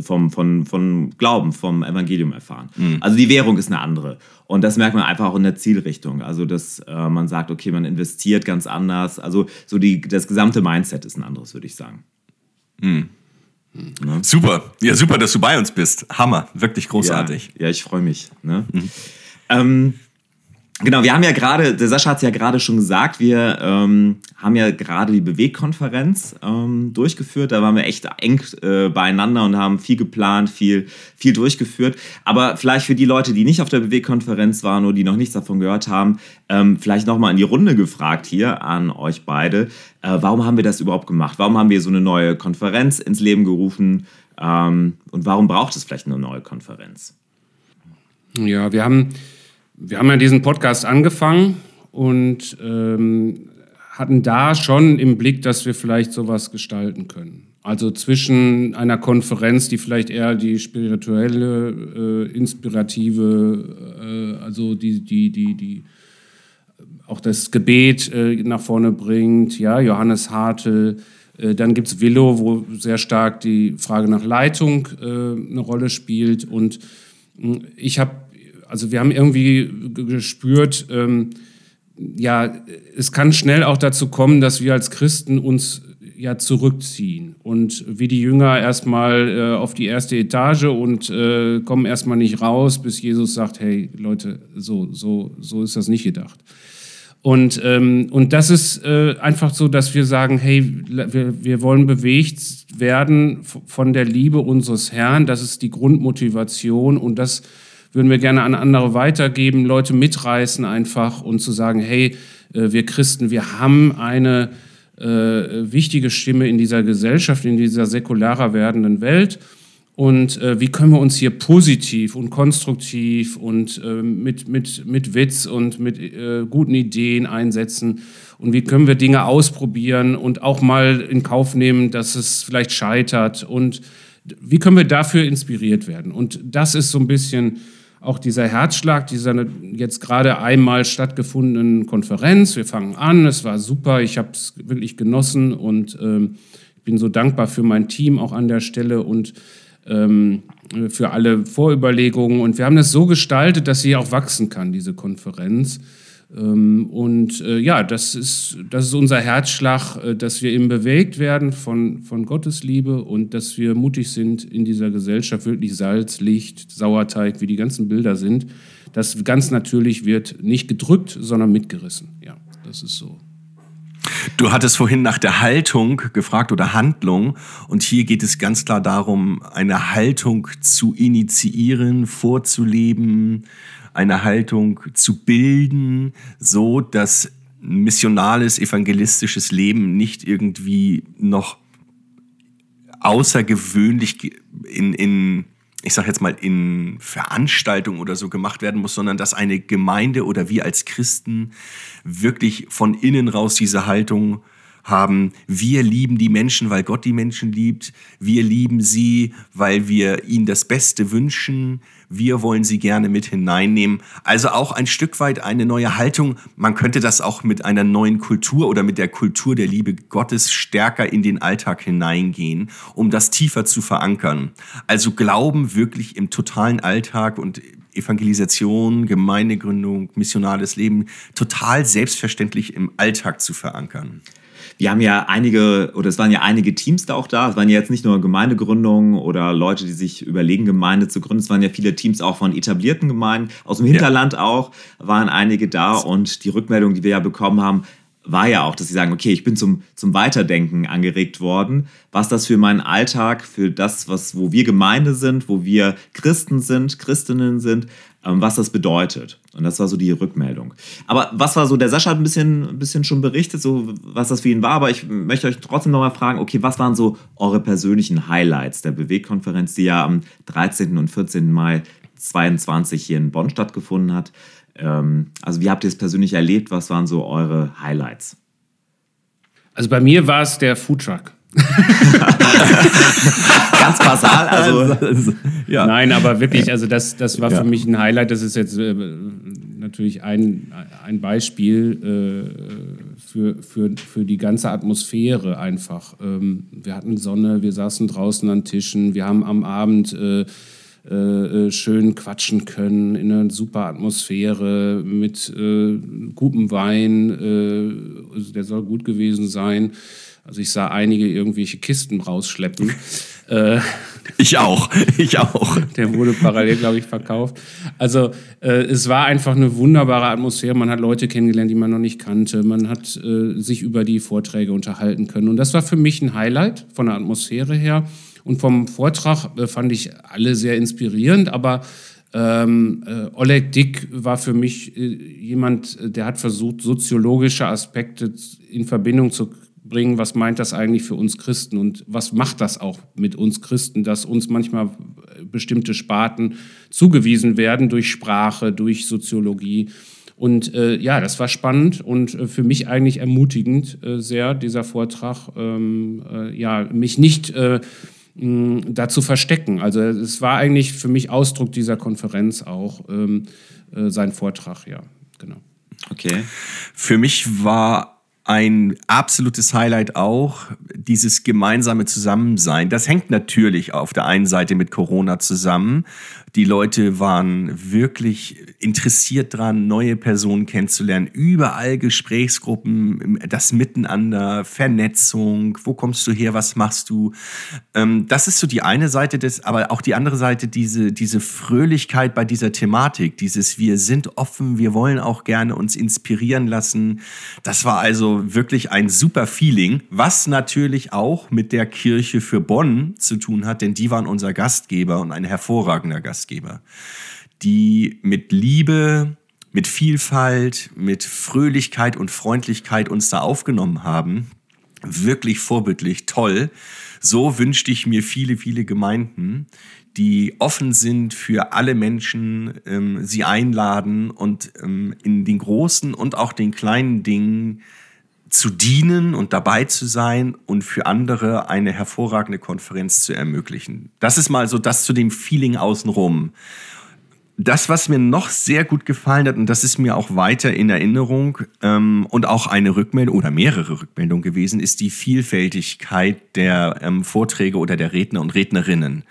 vom, von, von Glauben, vom Evangelium erfahren. Mhm. Also die Währung ist eine andere. Und das merkt man einfach auch in der Zielrichtung. Also, dass äh, man sagt, okay, man investiert ganz anders. Also, so die, das gesamte Mindset ist ein anderes, würde ich sagen. Mhm. Ne? Super. Ja, super, dass du bei uns bist. Hammer. Wirklich großartig. Ja, ja ich freue mich. Ne? Mhm. Ähm, Genau, wir haben ja gerade, der Sascha hat es ja gerade schon gesagt, wir ähm, haben ja gerade die Bewegkonferenz ähm, durchgeführt. Da waren wir echt eng äh, beieinander und haben viel geplant, viel, viel durchgeführt. Aber vielleicht für die Leute, die nicht auf der Bewegkonferenz waren oder die noch nichts davon gehört haben, ähm, vielleicht nochmal in die Runde gefragt hier an euch beide. Äh, warum haben wir das überhaupt gemacht? Warum haben wir so eine neue Konferenz ins Leben gerufen? Ähm, und warum braucht es vielleicht eine neue Konferenz? Ja, wir haben wir haben ja diesen Podcast angefangen und ähm, hatten da schon im Blick, dass wir vielleicht sowas gestalten können. Also zwischen einer Konferenz, die vielleicht eher die spirituelle, äh, inspirative, äh, also die, die, die, die auch das Gebet äh, nach vorne bringt, ja, Johannes Hartl. Äh, dann gibt es Willow, wo sehr stark die Frage nach Leitung äh, eine Rolle spielt. Und hm, ich habe also wir haben irgendwie gespürt, ähm, ja, es kann schnell auch dazu kommen, dass wir als Christen uns ja zurückziehen und wie die Jünger erstmal äh, auf die erste Etage und äh, kommen erstmal nicht raus, bis Jesus sagt, hey Leute, so, so, so ist das nicht gedacht. Und, ähm, und das ist äh, einfach so, dass wir sagen, hey, wir, wir wollen bewegt werden von der Liebe unseres Herrn. Das ist die Grundmotivation und das würden wir gerne an andere weitergeben, Leute mitreißen einfach und zu sagen, hey, äh, wir Christen, wir haben eine äh, wichtige Stimme in dieser Gesellschaft, in dieser säkularer werdenden Welt. Und äh, wie können wir uns hier positiv und konstruktiv und mit, mit, mit Witz und mit guten Ideen einsetzen? Und wie können wir Dinge ausprobieren und auch mal in Kauf nehmen, dass es vielleicht scheitert? Und wie können wir dafür inspiriert werden? Und das ist so ein bisschen auch dieser Herzschlag dieser jetzt gerade einmal stattgefundenen Konferenz. Wir fangen an, es war super, ich habe es wirklich genossen und ähm, bin so dankbar für mein Team auch an der Stelle und ähm, für alle Vorüberlegungen. Und wir haben das so gestaltet, dass sie auch wachsen kann, diese Konferenz. Ähm, und äh, ja, das ist, das ist unser Herzschlag, äh, dass wir eben bewegt werden von, von Gottes Liebe und dass wir mutig sind in dieser Gesellschaft, wirklich Salz, Licht, Sauerteig, wie die ganzen Bilder sind. Das ganz natürlich wird nicht gedrückt, sondern mitgerissen. Ja, das ist so. Du hattest vorhin nach der Haltung gefragt oder Handlung und hier geht es ganz klar darum, eine Haltung zu initiieren, vorzuleben, eine Haltung zu bilden, so dass missionales, evangelistisches Leben nicht irgendwie noch außergewöhnlich in, in ich sage jetzt mal, in Veranstaltungen oder so gemacht werden muss, sondern dass eine Gemeinde oder wir als Christen wirklich von innen raus diese Haltung haben, wir lieben die Menschen, weil Gott die Menschen liebt, wir lieben sie, weil wir ihnen das Beste wünschen, wir wollen sie gerne mit hineinnehmen. Also auch ein Stück weit eine neue Haltung. Man könnte das auch mit einer neuen Kultur oder mit der Kultur der Liebe Gottes stärker in den Alltag hineingehen, um das tiefer zu verankern. Also Glauben wirklich im totalen Alltag und Evangelisation, Gemeindegründung, missionales Leben total selbstverständlich im Alltag zu verankern wir haben ja einige, oder es waren ja einige Teams da auch da. Es waren ja jetzt nicht nur Gemeindegründungen oder Leute, die sich überlegen, Gemeinde zu gründen. Es waren ja viele Teams auch von etablierten Gemeinden. Aus dem Hinterland ja. auch waren einige da. Und die Rückmeldung, die wir ja bekommen haben, war ja auch, dass sie sagen, okay, ich bin zum, zum Weiterdenken angeregt worden, was das für meinen Alltag, für das, was, wo wir Gemeinde sind, wo wir Christen sind, Christinnen sind, ähm, was das bedeutet. Und das war so die Rückmeldung. Aber was war so, der Sascha hat ein bisschen, ein bisschen schon berichtet, so was das für ihn war, aber ich möchte euch trotzdem nochmal fragen, okay, was waren so eure persönlichen Highlights der Bewegkonferenz, die ja am 13. und 14. Mai 22 hier in Bonn stattgefunden hat? Ähm, also wie habt ihr es persönlich erlebt? Was waren so eure Highlights? Also bei mir war es der Foodtruck. Ganz basal, also, also ja. Nein, aber wirklich, also das, das war für mich ein Highlight. Das ist jetzt äh, natürlich ein, ein Beispiel äh, für, für, für die ganze Atmosphäre einfach. Ähm, wir hatten Sonne, wir saßen draußen an Tischen, wir haben am Abend äh, äh, äh schön quatschen können in einer super Atmosphäre mit äh, gutem Wein. also der soll gut gewesen sein. Also ich sah einige irgendwelche Kisten rausschleppen. Äh, ich auch, ich auch. Der wurde parallel, glaube ich, verkauft. Also äh, es war einfach eine wunderbare Atmosphäre. Man hat Leute kennengelernt, die man noch nicht kannte. Man hat äh, sich über die Vorträge unterhalten können. Und das war für mich ein Highlight von der Atmosphäre her. Und vom Vortrag äh, fand ich alle sehr inspirierend, aber ähm, äh, Oleg Dick war für mich äh, jemand, der hat versucht, soziologische Aspekte in Verbindung zu bringen. Was meint das eigentlich für uns Christen und was macht das auch mit uns Christen, dass uns manchmal bestimmte Sparten zugewiesen werden durch Sprache, durch Soziologie. Und äh, ja, das war spannend und äh, für mich eigentlich ermutigend äh, sehr, dieser Vortrag, ähm, äh, ja, mich nicht äh, dazu verstecken. Also es war eigentlich für mich Ausdruck dieser Konferenz auch ähm, äh, sein Vortrag, ja, genau. Okay. Für mich war ein absolutes Highlight auch dieses gemeinsame Zusammensein. Das hängt natürlich auf der einen Seite mit Corona zusammen. Die Leute waren wirklich interessiert dran, neue Personen kennenzulernen. Überall Gesprächsgruppen, das Miteinander, Vernetzung. Wo kommst du her? Was machst du? Ähm, das ist so die eine Seite des, aber auch die andere Seite, diese, diese Fröhlichkeit bei dieser Thematik. Dieses, wir sind offen, wir wollen auch gerne uns inspirieren lassen. Das war also wirklich ein super Feeling, was natürlich auch mit der Kirche für Bonn zu tun hat, denn die waren unser Gastgeber und ein hervorragender Gastgeber. Gastgeber, die mit Liebe, mit Vielfalt, mit Fröhlichkeit und Freundlichkeit uns da aufgenommen haben. Wirklich vorbildlich, toll. So wünschte ich mir viele, viele Gemeinden, die offen sind für alle Menschen, ähm, sie einladen und ähm, in den großen und auch den kleinen Dingen zu dienen und dabei zu sein und für andere eine hervorragende Konferenz zu ermöglichen. Das ist mal so das zu dem Feeling außenrum. Das, was mir noch sehr gut gefallen hat, und das ist mir auch weiter in Erinnerung ähm, und auch eine Rückmeldung oder mehrere Rückmeldungen gewesen, ist die Vielfältigkeit der ähm, Vorträge oder der Redner und Rednerinnen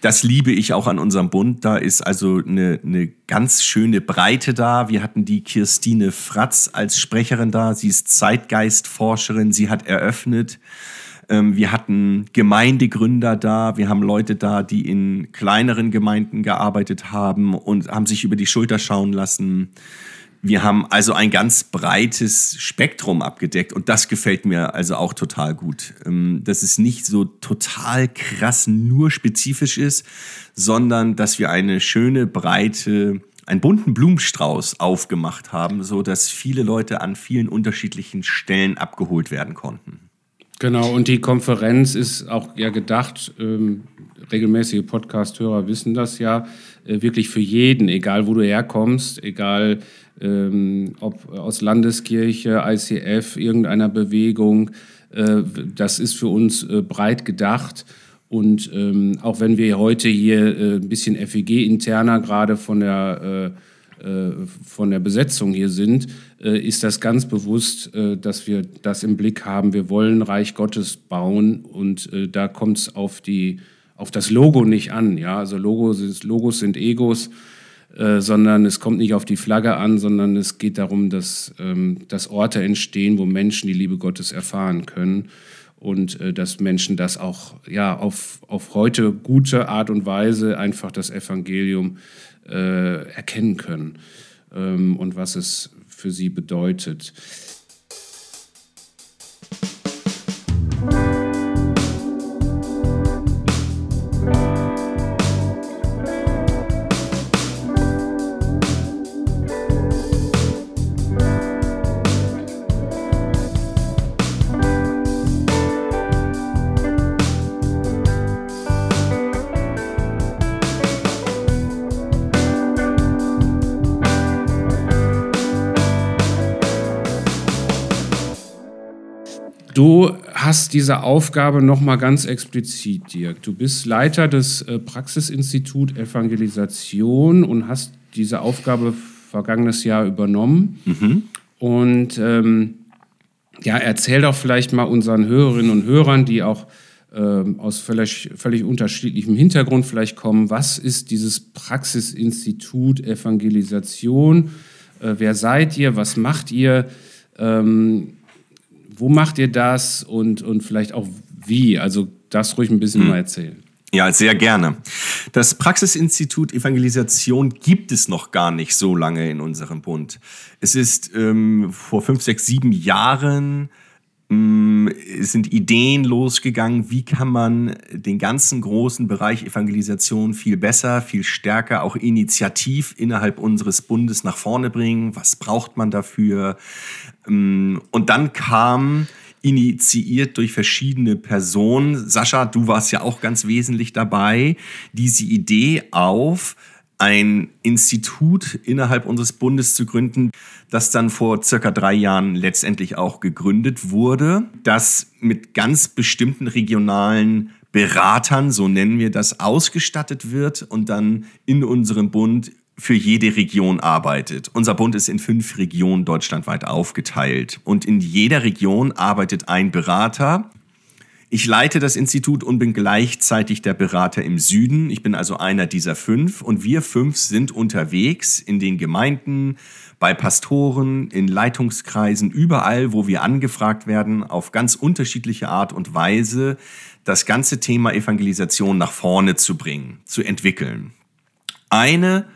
das liebe ich auch an unserem Bund. Da ist also eine, eine ganz schöne Breite da. Wir hatten die Kirstine Fratz als Sprecherin da. Sie ist Zeitgeistforscherin. Sie hat eröffnet. Ähm, wir hatten Gemeindegründer da. Wir haben Leute da, die in kleineren Gemeinden gearbeitet haben und haben sich über die Schulter schauen lassen. Wir haben also ein ganz breites Spektrum abgedeckt und das gefällt mir also auch total gut. Ähm, dass es nicht so total krass nur spezifisch ist, sondern dass wir eine schöne, breite, einen bunten Blumenstrauß aufgemacht haben, so dass viele Leute an vielen unterschiedlichen Stellen abgeholt werden konnten. Genau, und die Konferenz ist auch ja gedacht, ähm, regelmäßige Podcast-Hörer wissen das ja, äh, wirklich für jeden, egal wo du herkommst, egal ähm, ob aus Landeskirche, ICF, irgendeiner Bewegung. Äh, das ist für uns äh, breit gedacht. Und ähm, auch wenn wir heute hier äh, ein bisschen FEG-interner gerade von der, äh, äh, von der Besetzung hier sind, äh, ist das ganz bewusst, dass wir das im Blick haben. Wir wollen Reich Gottes bauen und da kommt es auf, auf das Logo nicht an. Ja? Also Logos, Logos sind Egos äh, sondern es kommt nicht auf die Flagge an, sondern es geht darum, dass, ähm, dass Orte entstehen, wo Menschen die Liebe Gottes erfahren können und äh, dass Menschen das auch ja, auf, auf heute gute Art und Weise einfach das Evangelium äh, erkennen können ähm, und was es für sie bedeutet. Du hast diese Aufgabe nochmal ganz explizit, Dirk. Du bist Leiter des äh, Praxisinstitut Evangelisation und hast diese Aufgabe vergangenes Jahr übernommen. Mhm. Und ähm, ja, erzähl doch vielleicht mal unseren Hörerinnen und Hörern, die auch ähm, aus völlig, völlig unterschiedlichem Hintergrund vielleicht kommen, was ist dieses Praxisinstitut Evangelisation? Äh, wer seid ihr? Was macht ihr? Ähm, wo macht ihr das und, und vielleicht auch wie? Also das ruhig ein bisschen mhm. mal erzählen. Ja, sehr gerne. Das Praxisinstitut Evangelisation gibt es noch gar nicht so lange in unserem Bund. Es ist ähm, vor fünf, sechs, sieben Jahren ähm, sind Ideen losgegangen, wie kann man den ganzen großen Bereich Evangelisation viel besser, viel stärker, auch initiativ innerhalb unseres Bundes nach vorne bringen. Was braucht man dafür? Ähm, und dann kam initiiert durch verschiedene Personen. Sascha, du warst ja auch ganz wesentlich dabei, diese Idee auf, ein Institut innerhalb unseres Bundes zu gründen, das dann vor circa drei Jahren letztendlich auch gegründet wurde, das mit ganz bestimmten regionalen Beratern, so nennen wir das, ausgestattet wird und dann in unserem Bund für jede Region arbeitet. Unser Bund ist in fünf Regionen deutschlandweit aufgeteilt und in jeder Region arbeitet ein Berater. Ich leite das Institut und bin gleichzeitig der Berater im Süden. Ich bin also einer dieser fünf und wir fünf sind unterwegs in den Gemeinden, bei Pastoren, in Leitungskreisen, überall, wo wir angefragt werden, auf ganz unterschiedliche Art und Weise das ganze Thema Evangelisation nach vorne zu bringen, zu entwickeln. Eine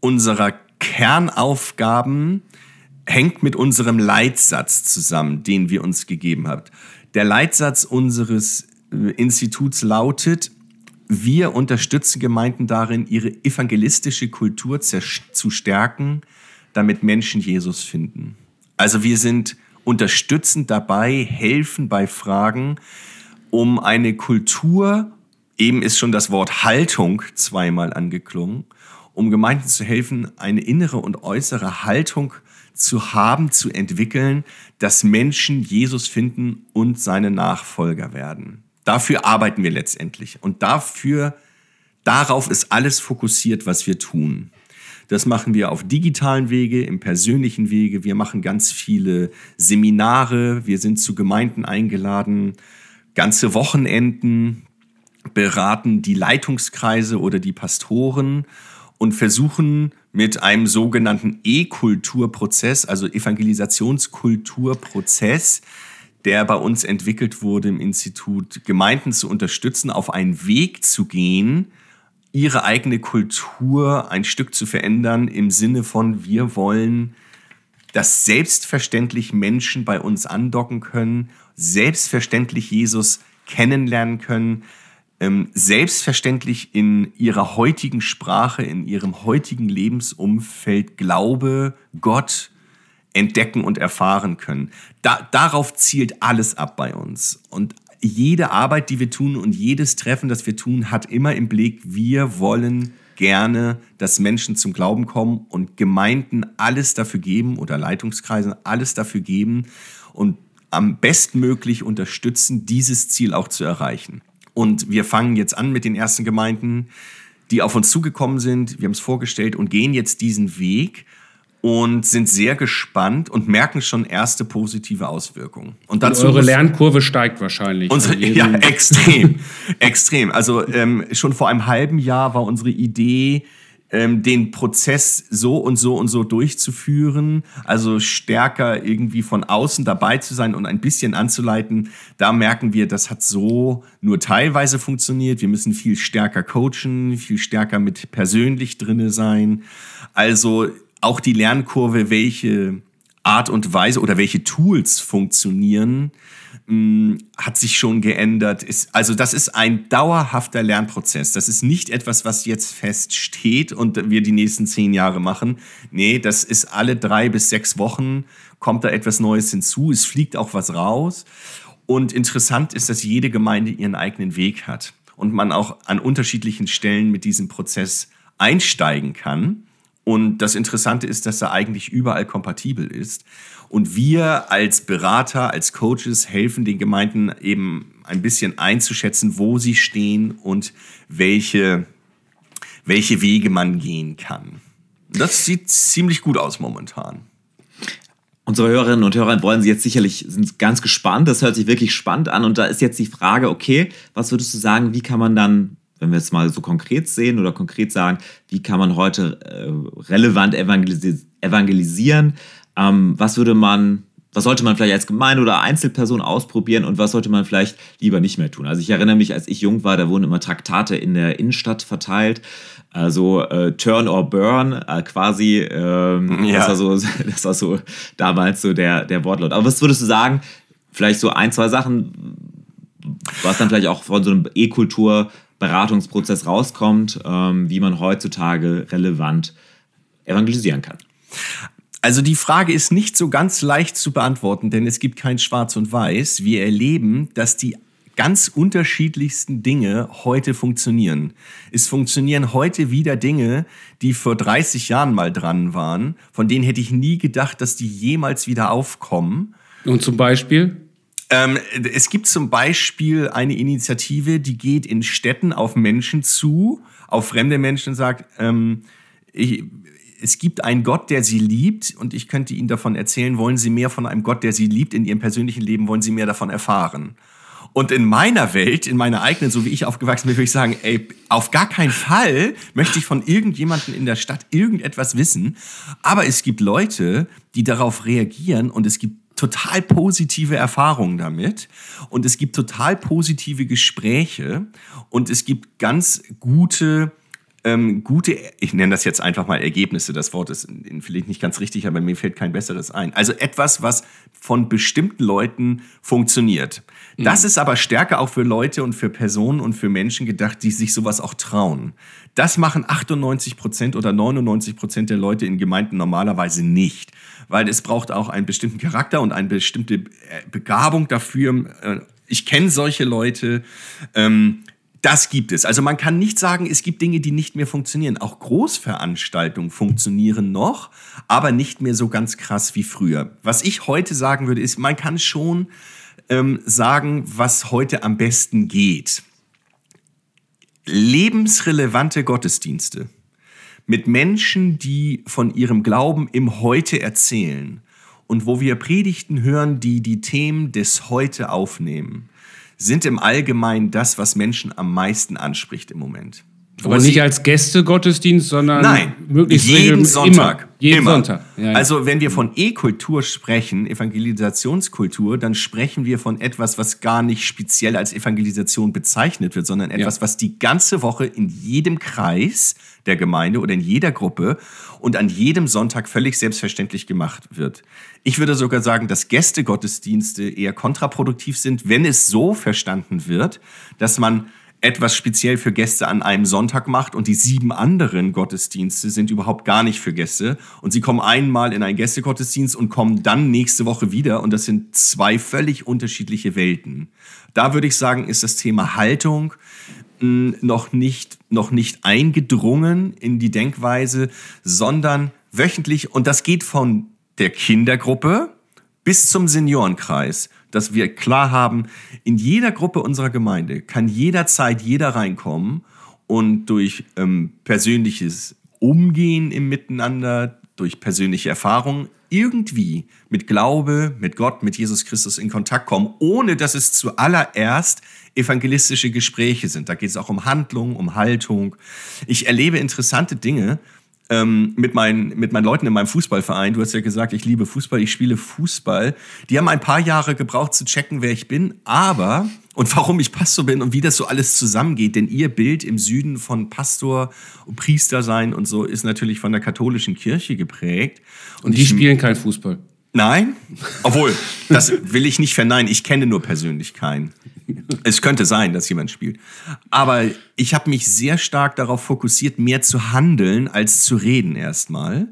unserer Kernaufgaben hängt mit unserem Leitsatz zusammen, den wir uns gegeben haben. Der Leitsatz unseres äh, Instituts lautet, wir unterstützen Gemeinden darin, ihre evangelistische Kultur zu stärken, damit Menschen Jesus finden. Also wir sind unterstützend dabei, helfen bei Fragen, um eine Kultur, eben ist schon das Wort Haltung zweimal angeklungen, um Gemeinden zu helfen, eine innere und äußere Haltung zu haben, zu entwickeln, dass Menschen Jesus finden und seine Nachfolger werden. Dafür arbeiten wir letztendlich und dafür, darauf ist alles fokussiert, was wir tun. Das machen wir auf digitalen Wege, im persönlichen Wege. Wir machen ganz viele Seminare. Wir sind zu Gemeinden eingeladen, ganze Wochenenden, beraten die Leitungskreise oder die Pastoren und versuchen mit einem sogenannten E-Kulturprozess, also Evangelisationskulturprozess, der bei uns entwickelt wurde im Institut, Gemeinden zu unterstützen, auf einen Weg zu gehen, ihre eigene Kultur ein Stück zu verändern im Sinne von, wir wollen, dass selbstverständlich Menschen bei uns andocken können, selbstverständlich Jesus kennenlernen können, ähm, selbstverständlich in ihrer heutigen Sprache, in ihrem heutigen Lebensumfeld Glaube, Gott entdecken und erfahren können. Da, darauf zielt alles ab bei uns. Und jede Arbeit, die wir tun und jedes Treffen, das wir tun, hat immer im Blick, wir wollen gerne, dass Menschen zum Glauben kommen und Gemeinden alles dafür geben oder Leitungskreisen alles dafür geben und am bestmöglich unterstützen, dieses Ziel auch zu erreichen. Und wir fangen jetzt an mit den ersten Gemeinden, die auf uns zugekommen sind. Wir haben es vorgestellt und gehen jetzt diesen Weg und sind sehr gespannt und merken schon erste positive Auswirkungen. Und, dazu und eure Lernkurve steigt wahrscheinlich. Unsere, ja, extrem, extrem. Also ähm, schon vor einem halben Jahr war unsere Idee, ähm, den Prozess so und so und so durchzuführen, also stärker irgendwie von außen dabei zu sein und ein bisschen anzuleiten, da merken wir, das hat so nur teilweise funktioniert. Wir müssen viel stärker coachen, viel stärker mit persönlich drinne sein. Also auch die Lernkurve, welche Art und Weise oder welche Tools funktionieren, hm, hat sich schon geändert. Ist, also das ist ein dauerhafter Lernprozess. Das ist nicht etwas, was jetzt feststeht und wir die nächsten zehn Jahre machen. Nee, das ist alle drei bis sechs Wochen kommt da etwas Neues hinzu. Es fliegt auch was raus. Und interessant ist, dass jede Gemeinde ihren eigenen Weg hat und man auch an unterschiedlichen Stellen mit diesem Prozess einsteigen kann. Und das Interessante ist, dass er eigentlich überall kompatibel ist. Und wir als Berater, als Coaches helfen den Gemeinden eben ein bisschen einzuschätzen, wo sie stehen und welche, welche Wege man gehen kann. Das sieht ziemlich gut aus momentan. Unsere Hörerinnen und Hörer wollen sie jetzt sicherlich, sind ganz gespannt. Das hört sich wirklich spannend an. Und da ist jetzt die Frage, okay, was würdest du sagen, wie kann man dann wenn wir es mal so konkret sehen oder konkret sagen, wie kann man heute äh, relevant evangelis evangelisieren? Ähm, was würde man was sollte man vielleicht als Gemeinde oder Einzelperson ausprobieren und was sollte man vielleicht lieber nicht mehr tun. Also ich erinnere mich, als ich jung war, da wurden immer Traktate in der Innenstadt verteilt. Also äh, Turn or Burn, äh, quasi, ähm, ja. das, war so, das war so damals so der, der Wortlaut. Aber was würdest du sagen, vielleicht so ein, zwei Sachen, was dann vielleicht auch von so einem E-Kultur-Beratungsprozess rauskommt, ähm, wie man heutzutage relevant evangelisieren kann? Also die Frage ist nicht so ganz leicht zu beantworten, denn es gibt kein Schwarz und Weiß. Wir erleben, dass die ganz unterschiedlichsten Dinge heute funktionieren. Es funktionieren heute wieder Dinge, die vor 30 Jahren mal dran waren, von denen hätte ich nie gedacht, dass die jemals wieder aufkommen. Und zum Beispiel? Ähm, es gibt zum Beispiel eine Initiative, die geht in Städten auf Menschen zu, auf fremde Menschen und sagt, ähm, ich, es gibt einen Gott, der sie liebt und ich könnte Ihnen davon erzählen, wollen Sie mehr von einem Gott, der sie liebt in Ihrem persönlichen Leben, wollen Sie mehr davon erfahren? Und in meiner Welt, in meiner eigenen, so wie ich aufgewachsen bin, würde ich sagen, ey, auf gar keinen Fall möchte ich von irgendjemandem in der Stadt irgendetwas wissen. Aber es gibt Leute, die darauf reagieren und es gibt total positive Erfahrungen damit und es gibt total positive Gespräche und es gibt ganz gute ähm, gute, ich nenne das jetzt einfach mal Ergebnisse, das Wort ist vielleicht nicht ganz richtig, aber mir fällt kein besseres ein. Also etwas, was von bestimmten Leuten funktioniert. Mhm. Das ist aber stärker auch für Leute und für Personen und für Menschen gedacht, die sich sowas auch trauen. Das machen 98 Prozent oder 99 Prozent der Leute in Gemeinden normalerweise nicht, weil es braucht auch einen bestimmten Charakter und eine bestimmte äh, Begabung dafür. Äh, ich kenne solche Leute. Ähm, das gibt es. Also man kann nicht sagen, es gibt Dinge, die nicht mehr funktionieren. Auch Großveranstaltungen funktionieren noch, aber nicht mehr so ganz krass wie früher. Was ich heute sagen würde, ist, man kann schon ähm, sagen, was heute am besten geht. Lebensrelevante Gottesdienste mit Menschen, die von ihrem Glauben im Heute erzählen und wo wir Predigten hören, die die Themen des Heute aufnehmen sind im Allgemeinen das, was Menschen am meisten anspricht im Moment. Aber nicht als Gäste-Gottesdienst, sondern Nein, möglichst jeden Sonntag. Immer. Jeden immer. Sonntag. Ja, ja. Also wenn wir von E-Kultur sprechen, Evangelisationskultur, dann sprechen wir von etwas, was gar nicht speziell als Evangelisation bezeichnet wird, sondern etwas, ja. was die ganze Woche in jedem Kreis der Gemeinde oder in jeder Gruppe und an jedem Sonntag völlig selbstverständlich gemacht wird. Ich würde sogar sagen, dass Gästegottesdienste eher kontraproduktiv sind, wenn es so verstanden wird, dass man etwas speziell für Gäste an einem Sonntag macht und die sieben anderen Gottesdienste sind überhaupt gar nicht für Gäste und sie kommen einmal in einen Gästegottesdienst und kommen dann nächste Woche wieder und das sind zwei völlig unterschiedliche Welten. Da würde ich sagen, ist das Thema Haltung hm, noch nicht, noch nicht eingedrungen in die Denkweise, sondern wöchentlich und das geht von der Kindergruppe bis zum Seniorenkreis dass wir klar haben, in jeder Gruppe unserer Gemeinde kann jederzeit jeder reinkommen und durch ähm, persönliches Umgehen im Miteinander, durch persönliche Erfahrungen irgendwie mit Glaube, mit Gott, mit Jesus Christus in Kontakt kommen, ohne dass es zuallererst evangelistische Gespräche sind. Da geht es auch um Handlung, um Haltung. Ich erlebe interessante Dinge, ähm, mit, meinen, mit meinen Leuten in meinem Fußballverein, du hast ja gesagt, ich liebe Fußball, ich spiele Fußball. Die haben ein paar Jahre gebraucht zu checken, wer ich bin, aber und warum ich Pastor bin und wie das so alles zusammengeht. Denn ihr Bild im Süden von Pastor und Priester sein und so ist natürlich von der katholischen Kirche geprägt. Und, und die spielen kein Fußball. Nein, obwohl, das will ich nicht verneinen. Ich kenne nur persönlich keinen. Es könnte sein, dass jemand spielt. Aber ich habe mich sehr stark darauf fokussiert, mehr zu handeln als zu reden erstmal.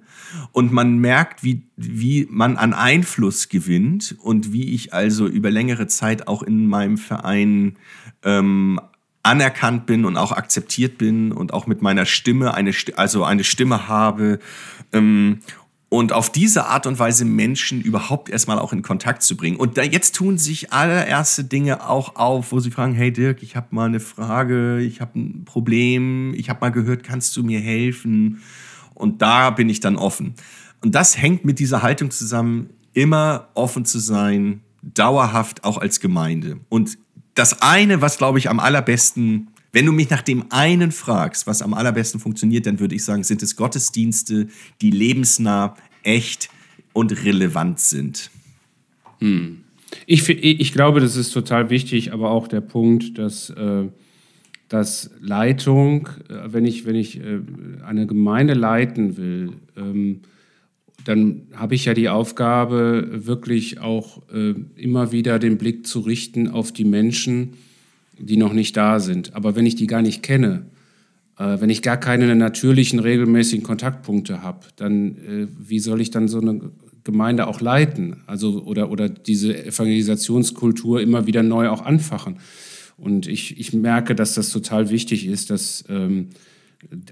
Und man merkt, wie, wie man an Einfluss gewinnt und wie ich also über längere Zeit auch in meinem Verein ähm, anerkannt bin und auch akzeptiert bin und auch mit meiner Stimme eine, also eine Stimme habe. Ähm, und auf diese Art und Weise Menschen überhaupt erstmal auch in Kontakt zu bringen. Und da jetzt tun sich allererste Dinge auch auf, wo sie fragen, hey Dirk, ich habe mal eine Frage, ich habe ein Problem, ich habe mal gehört, kannst du mir helfen? Und da bin ich dann offen. Und das hängt mit dieser Haltung zusammen, immer offen zu sein, dauerhaft auch als Gemeinde. Und das eine, was glaube ich am allerbesten wenn du mich nach dem einen fragst, was am allerbesten funktioniert, dann würde ich sagen, sind es Gottesdienste, die lebensnah, echt und relevant sind. Hm. Ich, ich glaube, das ist total wichtig, aber auch der Punkt, dass, äh, dass Leitung, äh, wenn ich, wenn ich äh, eine Gemeinde leiten will, ähm, dann habe ich ja die Aufgabe, wirklich auch immer wieder den Blick zu richten auf die Menschen, die noch nicht da sind. Aber wenn ich die gar nicht kenne, äh, wenn ich gar keine natürlichen, regelmäßigen Kontaktpunkte habe, dann äh, wie soll ich dann so eine Gemeinde auch leiten? Also oder, oder diese Evangelisationskultur immer wieder neu auch anfachen. Und ich, ich merke, dass das total wichtig ist, dass ähm,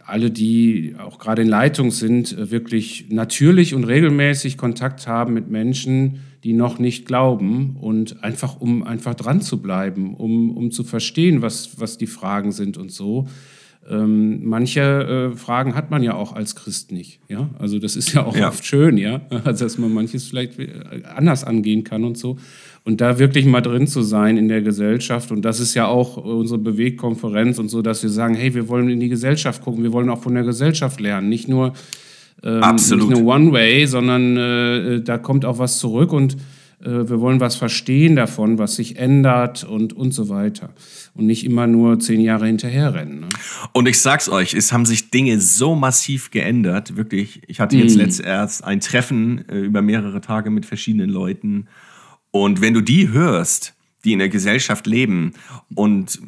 alle, die auch gerade in Leitung sind, äh, wirklich natürlich und regelmäßig Kontakt haben mit Menschen, die noch nicht glauben und einfach, um einfach dran zu bleiben, um, um zu verstehen, was, was die Fragen sind und so. Ähm, manche äh, Fragen hat man ja auch als Christ nicht. Ja? Also das ist ja auch ja. oft schön, ja, also, dass man manches vielleicht äh, anders angehen kann und so. Und da wirklich mal drin zu sein in der Gesellschaft. Und das ist ja auch unsere Bewegkonferenz und so, dass wir sagen, hey, wir wollen in die Gesellschaft gucken, wir wollen auch von der Gesellschaft lernen. Nicht nur, ähm, Absolut. Nicht nur One-Way, sondern äh, da kommt auch was zurück und äh, wir wollen was verstehen davon, was sich ändert und, und so weiter. Und nicht immer nur zehn Jahre hinterherrennen. Ne? Und ich sag's euch, es haben sich Dinge so massiv geändert. Wirklich, ich hatte jetzt mm. letzt erst ein Treffen äh, über mehrere Tage mit verschiedenen Leuten. Und wenn du die hörst, die in der Gesellschaft leben und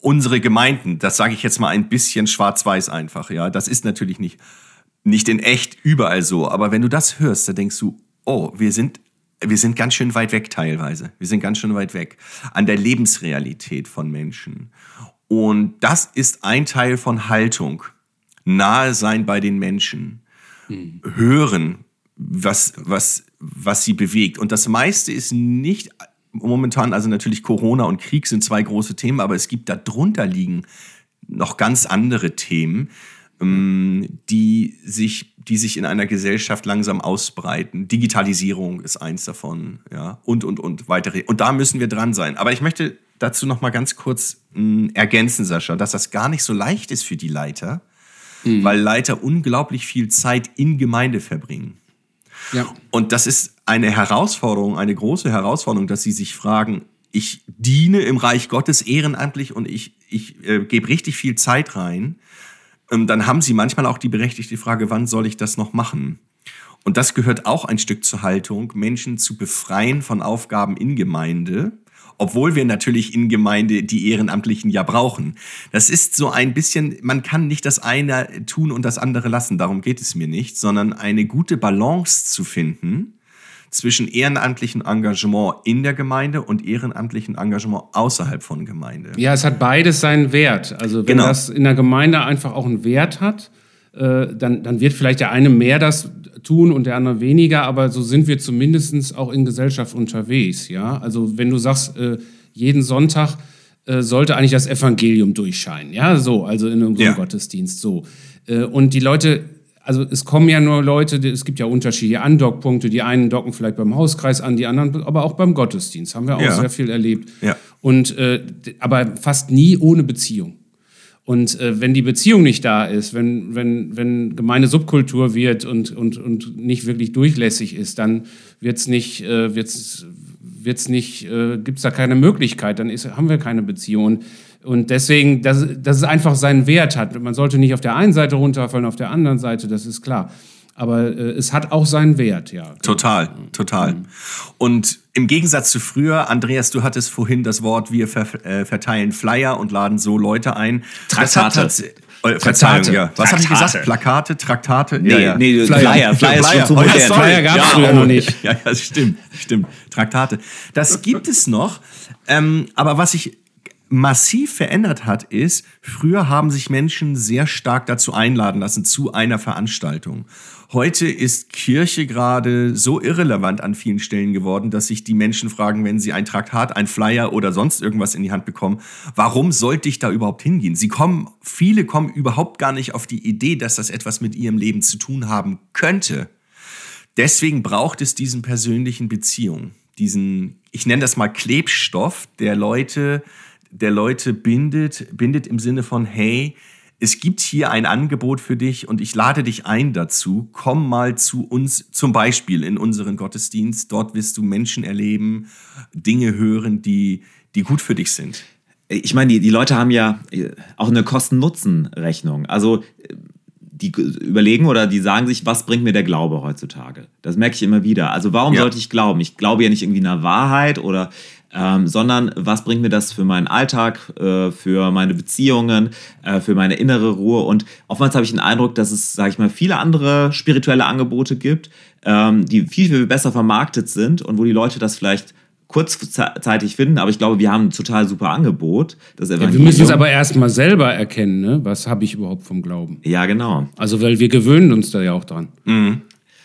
unsere Gemeinden, das sage ich jetzt mal ein bisschen schwarz-weiß einfach, ja, das ist natürlich nicht, nicht in echt überall so, aber wenn du das hörst, dann denkst du, oh, wir sind wir sind ganz schön weit weg teilweise. Wir sind ganz schön weit weg an der Lebensrealität von Menschen. Und das ist ein Teil von Haltung. Nahe sein bei den Menschen. Hm. Hören, was, was, was sie bewegt. Und das meiste ist nicht momentan, also natürlich Corona und Krieg sind zwei große Themen, aber es gibt da drunter liegen noch ganz andere Themen, die sich, die sich in einer Gesellschaft langsam ausbreiten. Digitalisierung ist eins davon, ja, und, und, und weitere. Und da müssen wir dran sein. Aber ich möchte dazu noch mal ganz kurz mh, hm, ergänzen, Sascha, dass das gar nicht so leicht ist für die Leiter, mhm. weil Leiter unglaublich viel Zeit in Gemeinde verbringen. Ja. Und das ist eine Herausforderung, eine große Herausforderung, dass sie sich fragen, ich diene im Reich Gottes ehrenamtlich und ich, ich äh, gebe richtig viel Zeit rein ähm, dann haben sie manchmal auch die berechtigte Frage, wann soll ich das noch machen? Und das gehört auch ein Stück zur Haltung, Menschen zu befreien von Aufgaben in Gemeinde, obwohl wir natürlich in Gemeinde die Ehrenamtlichen ja brauchen. Das ist so ein bisschen, man kann nicht das eine tun und das andere lassen, darum geht es mir nicht, sondern eine gute Balance zu finden zwischen ehrenamtlichem Engagement in der Gemeinde und ehrenamtlichem Engagement außerhalb von Gemeinde. Ja, es hat beides seinen Wert. Also wenn genau. das in der Gemeinde einfach auch einen Wert hat, äh, dann, dann wird vielleicht der eine mehr das tun und der andere weniger, aber so sind wir zumindest auch in Gesellschaft unterwegs. Ja? Also wenn du sagst, äh, jeden Sonntag äh, sollte eigentlich das Evangelium durchscheinen. Ja, so, also in unserem ja. Gottesdienst so. Äh, und die Leute also es kommen ja nur Leute, es gibt ja unterschiedliche Andockpunkte. Die einen docken vielleicht beim Hauskreis an, die anderen aber auch beim Gottesdienst. Haben wir auch ja. sehr viel erlebt. Ja. Und äh, aber fast nie ohne Beziehung. Und äh, wenn die Beziehung nicht da ist, wenn, wenn, wenn Gemeinde Subkultur wird und, und, und nicht wirklich durchlässig ist, dann wird's nicht, äh, wird's, wird's nicht, äh, gibt's da keine Möglichkeit, dann ist, haben wir keine Beziehung. Und deswegen, dass, dass es einfach seinen Wert hat. Man sollte nicht auf der einen Seite runterfallen, auf der anderen Seite, das ist klar. Aber äh, es hat auch seinen Wert, ja. Total, total. Mhm. Und im Gegensatz zu früher, Andreas, du hattest vorhin das Wort, wir ver äh, verteilen Flyer und laden so Leute ein. Traktate. Äh, Verzeihung, ja. Was habe ich gesagt? Plakate, Traktate? Nee, ja, ja. nee Flyer. Flyer, Flyer, Flyer. Ist oh, ja, Flyer gab es ja, früher noch nicht. Ja, ja, stimmt, stimmt. Traktate. Das gibt es noch. Ähm, aber was ich massiv verändert hat, ist, früher haben sich Menschen sehr stark dazu einladen lassen, zu einer Veranstaltung. Heute ist Kirche gerade so irrelevant an vielen Stellen geworden, dass sich die Menschen fragen, wenn sie ein Traktat, ein Flyer oder sonst irgendwas in die Hand bekommen, warum sollte ich da überhaupt hingehen? Sie kommen, viele kommen überhaupt gar nicht auf die Idee, dass das etwas mit ihrem Leben zu tun haben könnte. Deswegen braucht es diesen persönlichen Beziehung, diesen, ich nenne das mal Klebstoff, der Leute der Leute bindet, bindet im Sinne von, hey, es gibt hier ein Angebot für dich und ich lade dich ein dazu. Komm mal zu uns, zum Beispiel in unseren Gottesdienst. Dort wirst du Menschen erleben, Dinge hören, die, die gut für dich sind. Ich meine, die, die Leute haben ja äh, auch eine Kosten-Nutzen-Rechnung. Also äh, die überlegen oder die sagen sich, was bringt mir der Glaube heutzutage? Das merke ich immer wieder. Also warum ja. sollte ich glauben? Ich glaube ja nicht irgendwie einer Wahrheit oder ähm, sondern was bringt mir das für meinen Alltag, äh, für meine Beziehungen, äh, für meine innere Ruhe. Und oftmals habe ich den Eindruck, dass es, sage ich mal, viele andere spirituelle Angebote gibt, ähm, die viel, viel besser vermarktet sind und wo die Leute das vielleicht kurzzeitig finden, aber ich glaube, wir haben ein total super Angebot. Das ja, wir müssen es aber erstmal selber erkennen, ne? was habe ich überhaupt vom Glauben. Ja, genau. Also, weil wir gewöhnen uns da ja auch dran. Mhm.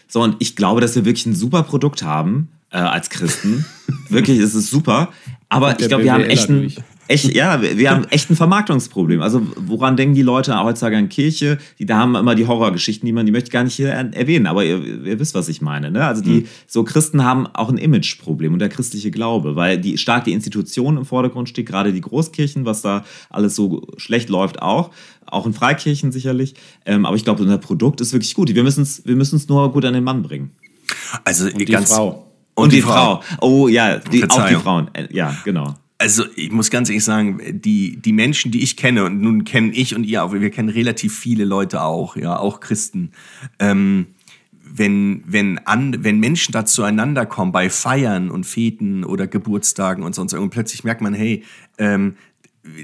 So, und ich glaube, dass wir wirklich ein super Produkt haben, äh, als Christen. Wirklich, es ist super. Aber ich glaube, wir haben echt ein, echt, ja, wir haben echt ein Vermarktungsproblem. Also woran denken die Leute heutzutage an Kirche? Die da haben immer die Horrorgeschichten, die man, die möchte ich gar nicht hier erwähnen, aber ihr, ihr wisst, was ich meine. Ne? Also die mhm. so Christen haben auch ein Imageproblem und der christliche Glaube, weil die stark die Institution im Vordergrund steht, gerade die Großkirchen, was da alles so schlecht läuft auch. Auch in Freikirchen sicherlich. Ähm, aber ich glaube, unser Produkt ist wirklich gut. Wir müssen es wir nur gut an den Mann bringen. Also und die ganz, Frau. Und, und die, die Frau. Frau. Oh ja, die, auch die Frauen. Äh, ja, genau. Also ich muss ganz ehrlich sagen, die, die Menschen, die ich kenne, und nun kennen ich und ihr auch, wir kennen relativ viele Leute auch, ja, auch Christen. Ähm, wenn, wenn, an, wenn Menschen da zueinander kommen bei Feiern und Feten oder Geburtstagen und sonst und plötzlich merkt man, hey, ähm,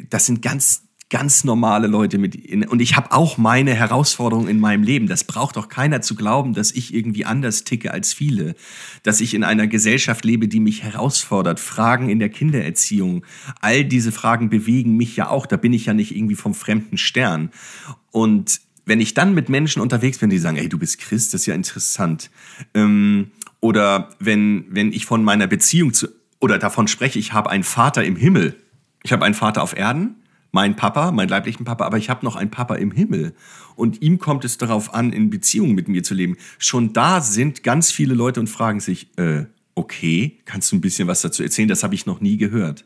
das sind ganz ganz normale Leute mit und ich habe auch meine Herausforderungen in meinem Leben. Das braucht doch keiner zu glauben, dass ich irgendwie anders ticke als viele, dass ich in einer Gesellschaft lebe, die mich herausfordert. Fragen in der Kindererziehung, all diese Fragen bewegen mich ja auch. Da bin ich ja nicht irgendwie vom fremden Stern. Und wenn ich dann mit Menschen unterwegs bin, die sagen, ey, du bist Christ, das ist ja interessant. Ähm, oder wenn, wenn ich von meiner Beziehung zu, oder davon spreche, ich habe einen Vater im Himmel. Ich habe einen Vater auf Erden mein Papa, mein leiblichen Papa, aber ich habe noch einen Papa im Himmel. Und ihm kommt es darauf an, in Beziehung mit mir zu leben. Schon da sind ganz viele Leute und fragen sich, äh, okay, kannst du ein bisschen was dazu erzählen? Das habe ich noch nie gehört.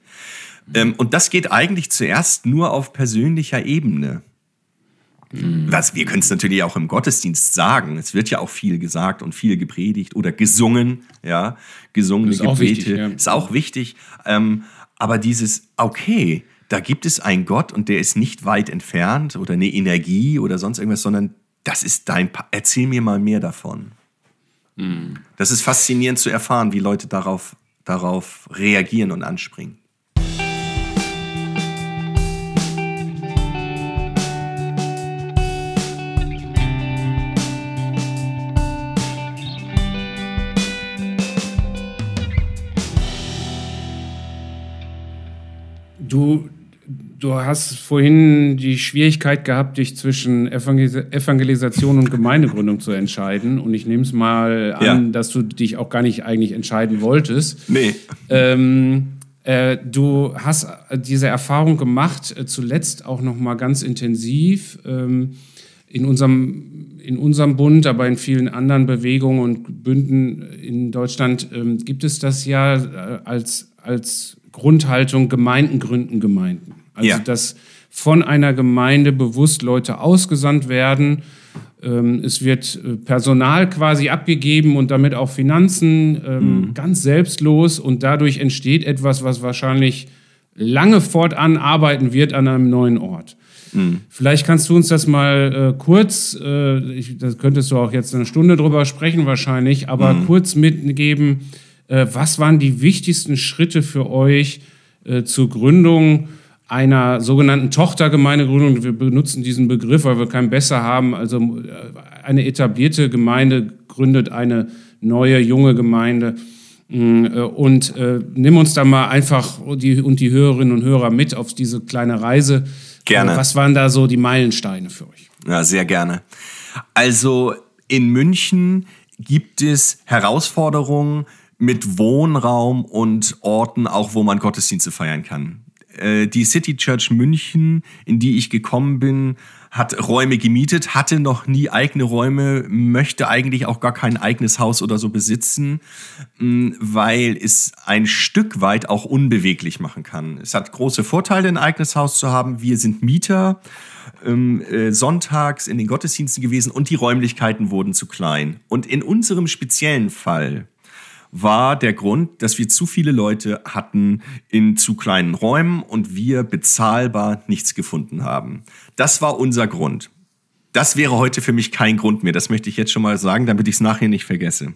Ähm, und das geht eigentlich zuerst nur auf persönlicher Ebene. Mhm. Was, wir können es natürlich auch im Gottesdienst sagen. Es wird ja auch viel gesagt und viel gepredigt oder gesungen, ja, gesungene Gebete. Wichtig, ja. Ist auch wichtig. Ähm, aber dieses, okay, da gibt es einen Gott und der ist nicht weit entfernt oder eine Energie oder sonst irgendwas, sondern das ist dein. Pa Erzähl mir mal mehr davon. Mhm. Das ist faszinierend zu erfahren, wie Leute darauf, darauf reagieren und anspringen. Du, Du hast vorhin die Schwierigkeit gehabt, dich zwischen Evangelisation und Gemeindegründung zu entscheiden. Und ich nehme es mal an, ja. dass du dich auch gar nicht eigentlich entscheiden wolltest. Nee. Ähm, äh, du hast diese Erfahrung gemacht, äh, zuletzt auch noch mal ganz intensiv ähm, in unserem in unserem Bund, aber in vielen anderen Bewegungen und Bünden in Deutschland ähm, gibt es das ja äh, als als Grundhaltung Gemeinden gründen Gemeinden. Also ja. dass von einer Gemeinde bewusst Leute ausgesandt werden. Ähm, es wird äh, Personal quasi abgegeben und damit auch Finanzen ähm, mhm. ganz selbstlos und dadurch entsteht etwas, was wahrscheinlich lange fortan arbeiten wird an einem neuen Ort. Mhm. Vielleicht kannst du uns das mal äh, kurz, äh, ich, das könntest du auch jetzt eine Stunde drüber sprechen wahrscheinlich, aber mhm. kurz mitgeben, äh, was waren die wichtigsten Schritte für euch äh, zur Gründung einer sogenannten Tochtergemeindegründung. Wir benutzen diesen Begriff, weil wir keinen besser haben. Also äh, eine etablierte Gemeinde gründet eine neue, junge Gemeinde. Mm, äh, und äh, nimm uns da mal einfach die, und die Hörerinnen und Hörer mit auf diese kleine Reise. Gerne. Was waren da so die Meilensteine für euch? Ja, sehr gerne. Also in München gibt es Herausforderungen mit Wohnraum und Orten, auch wo man Gottesdienste feiern kann. Äh, die City Church München, in die ich gekommen bin, hat Räume gemietet, hatte noch nie eigene Räume, möchte eigentlich auch gar kein eigenes Haus oder so besitzen, mm, weil es ein Stück weit auch unbeweglich machen kann. Es hat große Vorteile, ein eigenes Haus zu haben. Wir sind Mieter ähm, äh, sonntags in den Gottesdiensten gewesen und die Räumlichkeiten wurden zu klein. Und in unserem speziellen Fall war der Grund, dass wir zu viele Leute hatten in zu kleinen Räumen und wir bezahlbar nichts gefunden haben. Das war unser Grund. Das wäre heute für mich kein Grund mehr. Das möchte ich jetzt schon mal sagen, damit ich es nachher nicht vergesse.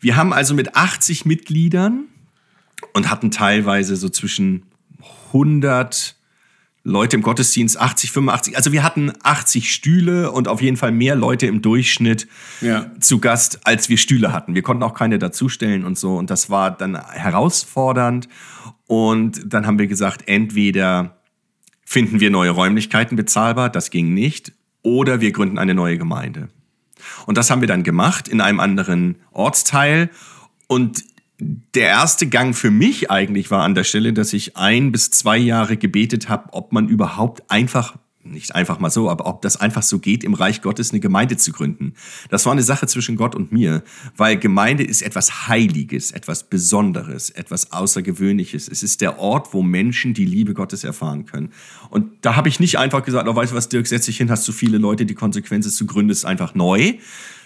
Wir haben also mit 80 Mitgliedern und hatten teilweise so zwischen 100 Leute im Gottesdienst, 80, 85. Also wir hatten 80 Stühle und auf jeden Fall mehr Leute im Durchschnitt ja. zu Gast, als wir Stühle hatten. Wir konnten auch keine dazustellen und so. Und das war dann herausfordernd. Und dann haben wir gesagt, entweder finden wir neue Räumlichkeiten bezahlbar, das ging nicht, oder wir gründen eine neue Gemeinde. Und das haben wir dann gemacht in einem anderen Ortsteil. Und der erste Gang für mich eigentlich war an der Stelle, dass ich ein bis zwei Jahre gebetet habe, ob man überhaupt einfach nicht einfach mal so, aber ob das einfach so geht, im Reich Gottes eine Gemeinde zu gründen. Das war eine Sache zwischen Gott und mir, weil Gemeinde ist etwas Heiliges, etwas Besonderes, etwas Außergewöhnliches. Es ist der Ort, wo Menschen die Liebe Gottes erfahren können. Und da habe ich nicht einfach gesagt, oh, weißt du was, Dirk, setz dich hin, hast du viele Leute, die Konsequenz ist, du gründest einfach neu,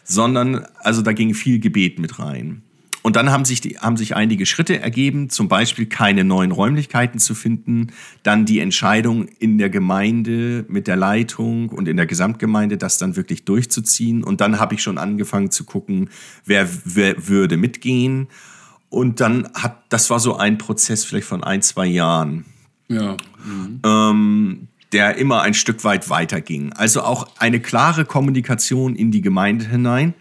sondern also da ging viel Gebet mit rein. Und dann haben sich, die, haben sich einige Schritte ergeben, zum Beispiel keine neuen Räumlichkeiten zu finden, dann die Entscheidung in der Gemeinde mit der Leitung und in der Gesamtgemeinde, das dann wirklich durchzuziehen. Und dann habe ich schon angefangen zu gucken, wer, wer würde mitgehen. Und dann hat, das war so ein Prozess vielleicht von ein, zwei Jahren. Ja. Mhm. Ähm, der immer ein Stück weit weiterging. Also auch eine klare Kommunikation in die Gemeinde hinein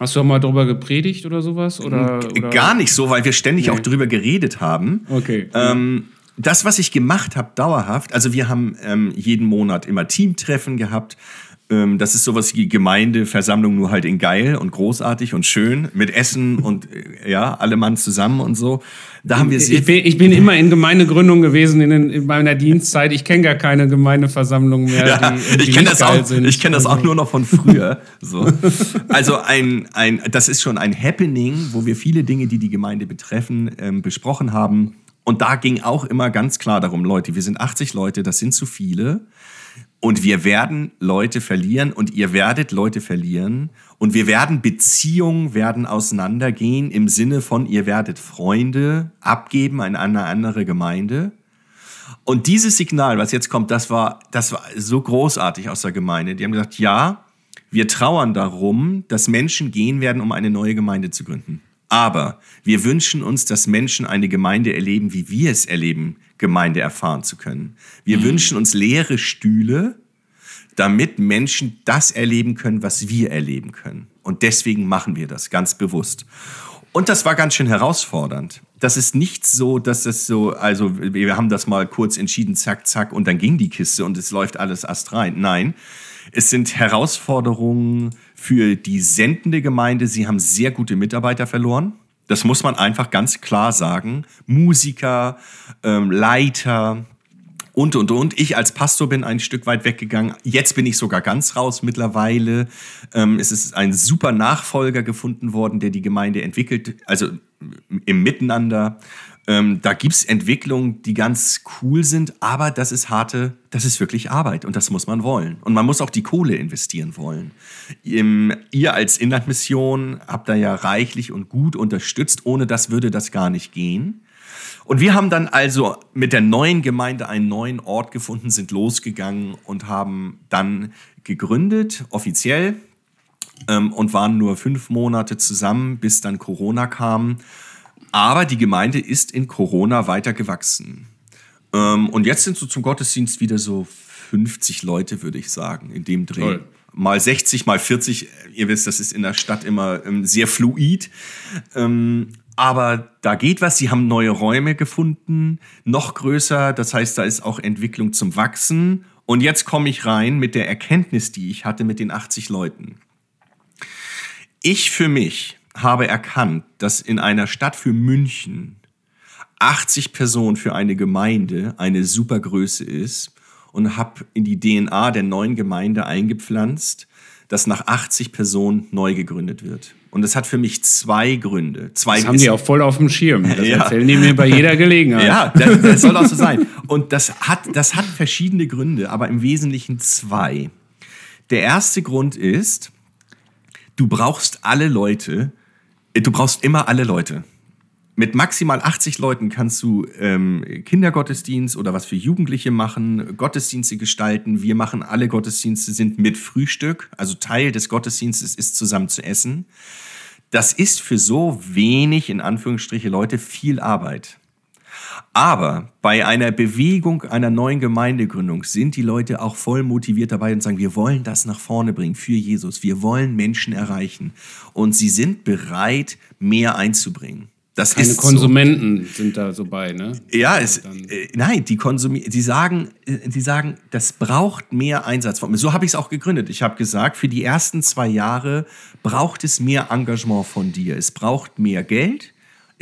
Hast du auch mal darüber gepredigt oder sowas? Oder, oder? Gar nicht so, weil wir ständig nee. auch darüber geredet haben. Okay. Ähm, das, was ich gemacht habe, dauerhaft, also wir haben ähm, jeden Monat immer Teamtreffen gehabt. Ähm, das ist sowas wie Gemeindeversammlung, nur halt in geil und großartig und schön mit Essen und äh, ja, alle Mann zusammen und so. Da haben wir ich, bin, ich bin immer in Gemeindegründung gewesen in, den, in meiner Dienstzeit. Ich kenne gar keine Gemeindeversammlung mehr. Ja, die, ich kenne das auch. Sind. Ich kenne das auch nur noch von früher. so. Also ein, ein, das ist schon ein Happening, wo wir viele Dinge, die die Gemeinde betreffen, ähm, besprochen haben. Und da ging auch immer ganz klar darum, Leute, wir sind 80 Leute, das sind zu viele. Und wir werden Leute verlieren und ihr werdet Leute verlieren. Und wir werden Beziehungen werden auseinandergehen im Sinne von, ihr werdet Freunde abgeben an eine andere Gemeinde. Und dieses Signal, was jetzt kommt, das war, das war so großartig aus der Gemeinde. Die haben gesagt, ja, wir trauern darum, dass Menschen gehen werden, um eine neue Gemeinde zu gründen. Aber wir wünschen uns, dass Menschen eine Gemeinde erleben, wie wir es erleben, Gemeinde erfahren zu können. Wir mhm. wünschen uns leere Stühle, damit Menschen das erleben können, was wir erleben können. Und deswegen machen wir das ganz bewusst. Und das war ganz schön herausfordernd. Das ist nicht so, dass es so, also wir haben das mal kurz entschieden, zack, zack, und dann ging die Kiste und es läuft alles astrein. Nein, es sind Herausforderungen für die sendende Gemeinde. Sie haben sehr gute Mitarbeiter verloren. Das muss man einfach ganz klar sagen. Musiker, ähm, Leiter und, und, und. Ich als Pastor bin ein Stück weit weggegangen. Jetzt bin ich sogar ganz raus mittlerweile. Ähm, es ist ein super Nachfolger gefunden worden, der die Gemeinde entwickelt, also im Miteinander. Ähm, da gibt's Entwicklungen, die ganz cool sind, aber das ist harte, das ist wirklich Arbeit und das muss man wollen. Und man muss auch die Kohle investieren wollen. Im, ihr als Inlandmission habt da ja reichlich und gut unterstützt. Ohne das würde das gar nicht gehen. Und wir haben dann also mit der neuen Gemeinde einen neuen Ort gefunden, sind losgegangen und haben dann gegründet, offiziell, ähm, und waren nur fünf Monate zusammen, bis dann Corona kam. Aber die Gemeinde ist in Corona weiter gewachsen. Ähm, und jetzt sind so zum Gottesdienst wieder so 50 Leute, würde ich sagen, in dem Dreh. Toll. Mal 60, mal 40. Ihr wisst, das ist in der Stadt immer ähm, sehr fluid. Ähm, aber da geht was. Sie haben neue Räume gefunden, noch größer. Das heißt, da ist auch Entwicklung zum Wachsen. Und jetzt komme ich rein mit der Erkenntnis, die ich hatte mit den 80 Leuten. Ich für mich habe erkannt, dass in einer Stadt für München 80 Personen für eine Gemeinde eine super Größe ist und habe in die DNA der neuen Gemeinde eingepflanzt, dass nach 80 Personen neu gegründet wird. Und das hat für mich zwei Gründe. Zwei Das haben die auch voll auf dem Schirm. Das Ja. erzählen die mir bei jeder Gelegenheit. Ja, das, das soll auch so sein. Und das hat, das hat verschiedene Gründe, aber im Wesentlichen zwei. Der erste Grund ist, du brauchst alle Leute, du brauchst immer alle Leute. Mit maximal 80 Leuten kannst du ähm, Kindergottesdienst oder was für Jugendliche machen, Gottesdienste gestalten. Wir machen alle Gottesdienste, sind mit Frühstück. Also Teil des Gottesdienstes ist zusammen zu essen. Das ist für so wenig, in Anführungsstriche, Leute viel Arbeit. Aber bei einer Bewegung, einer neuen Gemeindegründung sind die Leute auch voll motiviert dabei und sagen, wir wollen das nach vorne bringen für Jesus. Wir wollen Menschen erreichen. Und sie sind bereit, mehr einzubringen. Das Keine ist so. Konsumenten sind da so bei, ne? Ja, es, äh, nein, die konsumieren, die sagen, äh, die sagen, das braucht mehr Einsatz von mir. So habe ich es auch gegründet. Ich habe gesagt, für die ersten zwei Jahre braucht es mehr Engagement von dir. Es braucht mehr Geld.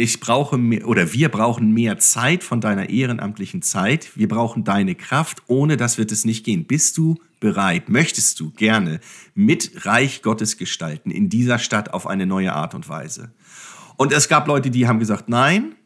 Ich brauche mehr, oder wir brauchen mehr Zeit von deiner ehrenamtlichen Zeit. Wir brauchen deine Kraft. Ohne das wird es nicht gehen. Bist du bereit? Möchtest du gerne mit Reich Gottes gestalten in dieser Stadt auf eine neue Art und Weise? Und es gab Leute, die haben gesagt, nein.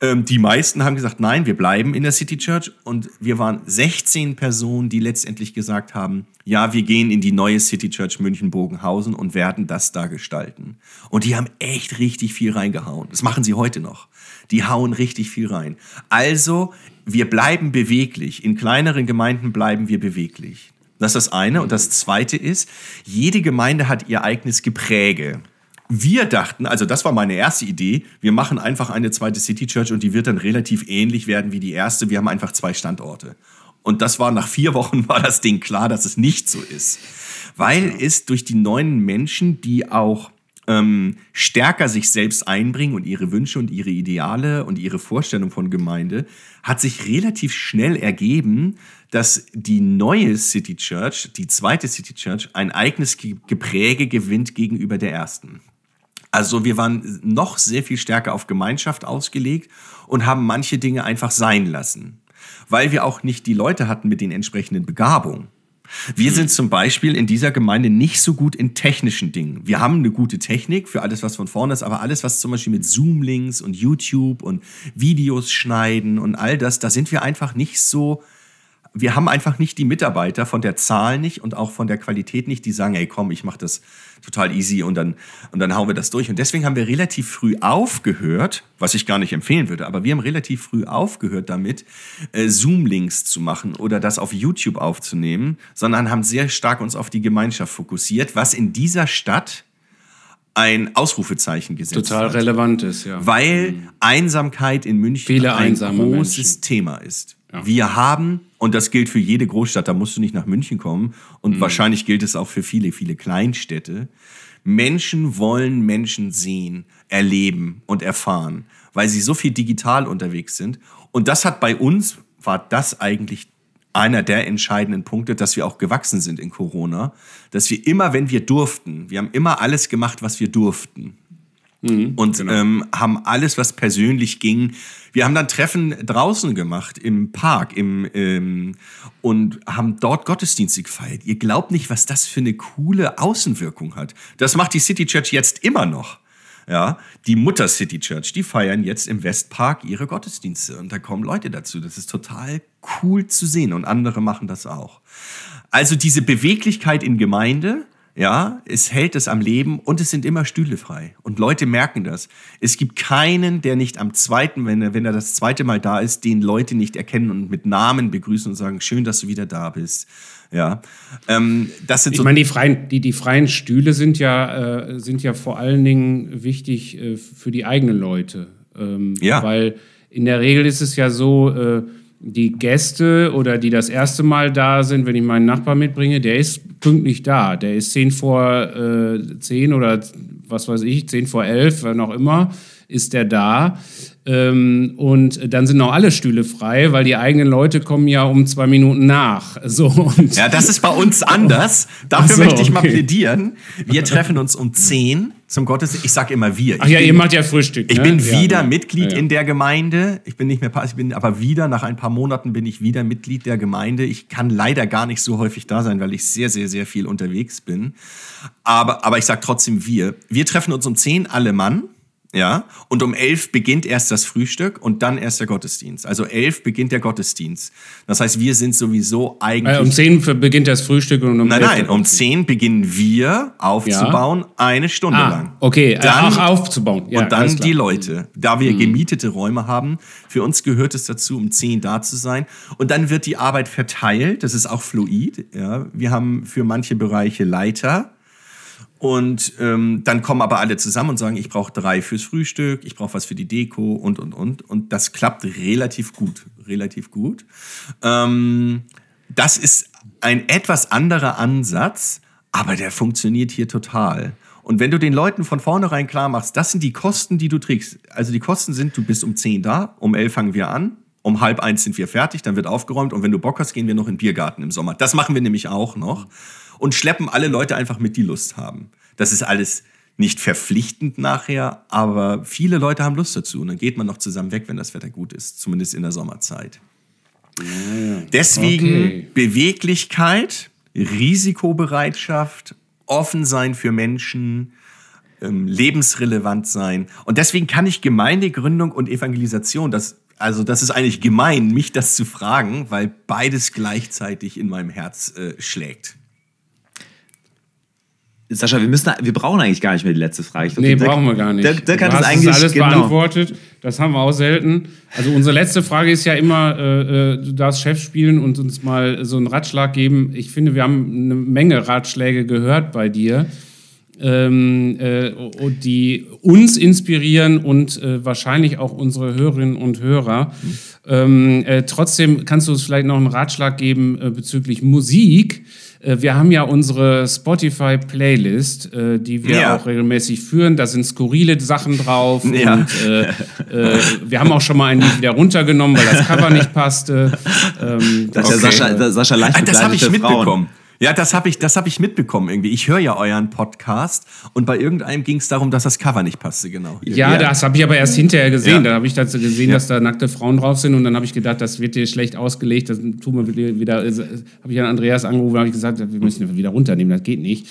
Ähm, die meisten haben gesagt, nein, wir bleiben in der City Church. Und wir waren 16 Personen, die letztendlich gesagt haben, ja, wir gehen in die neue City Church München-Bogenhausen und werden das da gestalten. Und die haben echt richtig viel reingehauen. Das machen sie heute noch. Die hauen richtig viel rein. Also, wir bleiben beweglich. In kleineren Gemeinden bleiben wir beweglich. Das ist das eine. Und das zweite ist, jede Gemeinde hat ihr eigenes Gepräge. Wir dachten, also das war meine erste Idee, wir machen einfach eine zweite City Church und die wird dann relativ ähnlich werden wie die erste. Wir haben einfach zwei Standorte. Und das war nach vier Wochen war das Ding klar, dass es nicht so ist. Weil es durch die neuen Menschen, die auch ähm, stärker sich selbst einbringen und ihre Wünsche und ihre Ideale und ihre Vorstellung von Gemeinde, hat sich relativ schnell ergeben, dass die neue City Church, die zweite City Church, ein eigenes Ge- Gepräge gewinnt gegenüber der ersten. Also wir waren noch sehr viel stärker auf Gemeinschaft ausgelegt und haben manche Dinge einfach sein lassen, weil wir auch nicht die Leute hatten mit den entsprechenden Begabungen. Wir sind zum Beispiel in dieser Gemeinde nicht so gut in technischen Dingen. Wir haben eine gute Technik für alles, was von vorne ist, aber alles, was zum Beispiel mit Zoom-Links und YouTube und Videos schneiden und all das, da sind wir einfach nicht so wir haben einfach nicht die Mitarbeiter von der Zahl nicht und auch von der Qualität nicht, die sagen, hey komm, ich mache das total easy und dann, und dann hauen wir das durch. Und deswegen haben wir relativ früh aufgehört, was ich gar nicht empfehlen würde, aber wir haben relativ früh aufgehört damit, äh, Zoom-Links zu machen oder das auf YouTube aufzunehmen, sondern haben sehr stark uns auf die Gemeinschaft fokussiert, was in dieser Stadt ein Ausrufezeichen gesetzt Total hat. relevant ist, ja. Weil Einsamkeit in München Viele ein großes Menschen. Thema ist. Wir haben, und das gilt für jede Großstadt, da musst du nicht nach München kommen, und wahrscheinlich gilt es auch für viele, viele Kleinstädte. Menschen wollen Menschen sehen, erleben und erfahren, weil sie so viel digital unterwegs sind. Und das hat bei uns, war das eigentlich einer der entscheidenden Punkte, dass wir auch gewachsen sind in Corona, dass wir immer, wenn wir durften, wir haben immer alles gemacht, was wir durften und ähm, haben alles, was persönlich ging. Wir haben dann Treffen draußen gemacht im Park im, ähm, und haben dort Gottesdienste gefeiert. Ihr glaubt nicht, was das für eine coole Außenwirkung hat. Das macht die City Church jetzt immer noch. Ja, die Mutter City Church, die feiern jetzt im Westpark ihre Gottesdienste und da kommen Leute dazu. Das ist total cool zu sehen und andere machen das auch. Also diese Beweglichkeit in Gemeinde, ja, es hält es am Leben und es sind immer Stühle frei. Und Leute merken das. Es gibt keinen, der nicht am zweiten, wenn er, wenn er das zweite Mal da ist, den Leute nicht erkennen und mit Namen begrüßen und sagen, schön, dass du wieder da bist. Ja, ähm, das sind Ich so meine, die freien, die, die freien Stühle sind ja, äh, sind ja vor allen Dingen wichtig äh, für die eigenen Leute. Ähm, Ja. Weil in der Regel ist es ja so, äh, die Gäste oder die das erste Mal da sind, wenn ich meinen Nachbar mitbringe, der ist pünktlich da. Der ist zehn vor äh, zehn oder was weiß ich, zehn vor elf, wann auch immer, ist der da. Ähm, und dann sind noch alle Stühle frei, weil die eigenen Leute kommen ja um zwei Minuten nach. So, und Ja, das ist bei uns anders. Dafür Ach so, möchte ich mal okay. plädieren. Wir treffen uns um 10 zum Gottesdienst. Ich sage immer wir. Ach Ich ja, bin- ihr macht ja Frühstück. Ich ne? bin ja, wieder genau. Mitglied Ja, ja. in der Gemeinde. Ich bin nicht mehr, ich bin aber wieder, nach ein paar Monaten bin ich wieder Mitglied der Gemeinde. Ich kann leider gar nicht so häufig da sein, weil ich sehr, sehr, sehr viel unterwegs bin. Aber, aber ich sage trotzdem wir. Wir treffen uns um 10 alle Mann. Ja, und um 11 beginnt erst das Frühstück und dann erst der Gottesdienst. Also 11 beginnt der Gottesdienst. Das heißt, wir sind sowieso eigentlich Äh, um 10 beginnt das Frühstück und um Nein, 11 nein, um 10 beginnen wir aufzubauen, eine Stunde Ah, lang. okay, Dann- auch aufzubauen. Ja, und dann. Mhm. die Leute. Da wir gemietete Räume haben, für uns gehört es dazu, um 10 da zu sein. Und dann wird die Arbeit verteilt. Das ist auch fluid. Ja. Wir haben für manche Bereiche Leiter. Und ähm, dann kommen aber alle zusammen und sagen, ich brauche drei fürs Frühstück, ich brauche was für die Deko und, und, und. Und das klappt relativ gut. Relativ gut. Ähm, das ist ein etwas anderer Ansatz, aber der funktioniert hier total. Und wenn du den Leuten von vornherein klar machst, das sind die Kosten, die du trägst. Also die Kosten sind, du bist um 10 da, um 11 fangen wir an, um halb eins sind wir fertig, dann wird aufgeräumt und wenn du Bock hast, gehen wir noch in den Biergarten im Sommer. Das machen wir nämlich auch noch und schleppen alle Leute einfach mit, die Lust haben. Das ist alles nicht verpflichtend nachher, aber viele Leute haben Lust dazu und dann geht man noch zusammen weg, wenn das Wetter gut ist, zumindest in der Sommerzeit. Deswegen Okay. Beweglichkeit, Risikobereitschaft, offen sein für Menschen, ähm, lebensrelevant sein. Und deswegen kann ich Gemeindegründung und Evangelisation, das, also das ist eigentlich gemein, mich das zu fragen, weil beides gleichzeitig in meinem Herz äh, schlägt. Sascha, wir, müssen, wir brauchen eigentlich gar nicht mehr die letzte Frage. Glaub, Nee, Dirk- brauchen wir gar nicht. Dirk, Dirk Du hat das hast eigentlich alles genau. beantwortet. Das haben wir auch selten. Also unsere letzte Frage ist ja immer, äh, äh, du darfst Chef spielen und uns mal so einen Ratschlag geben. Ich finde, wir haben eine Menge Ratschläge gehört bei dir, ähm, äh, die uns inspirieren und äh, wahrscheinlich auch unsere Hörerinnen und Hörer. Ähm, äh, trotzdem kannst du uns vielleicht noch einen Ratschlag geben äh, bezüglich Musik. Äh, wir haben ja unsere Spotify-Playlist, äh, die wir Ja. auch regelmäßig führen. Da sind skurrile Sachen drauf. Ja. Und äh, äh, wir haben auch schon mal ein Lied wieder runtergenommen, weil das Cover nicht passte. Ähm, Das ist Okay. ja Sascha, Sascha leicht Ah, das habe ich bekleidete Frauen. Ja, das habe ich, das hab ich mitbekommen irgendwie. Ich höre ja euren Podcast und bei irgendeinem ging es darum, dass das Cover nicht passte, genau. Ja, Ja. das habe ich aber erst hinterher gesehen. Ja. Da habe ich dazu gesehen, Ja. dass da nackte Frauen drauf sind und dann habe ich gedacht, das wird dir schlecht ausgelegt. Das tun wir wieder. wieder habe ich an Andreas angerufen, habe ich gesagt, wir müssen wieder runternehmen. Das geht nicht.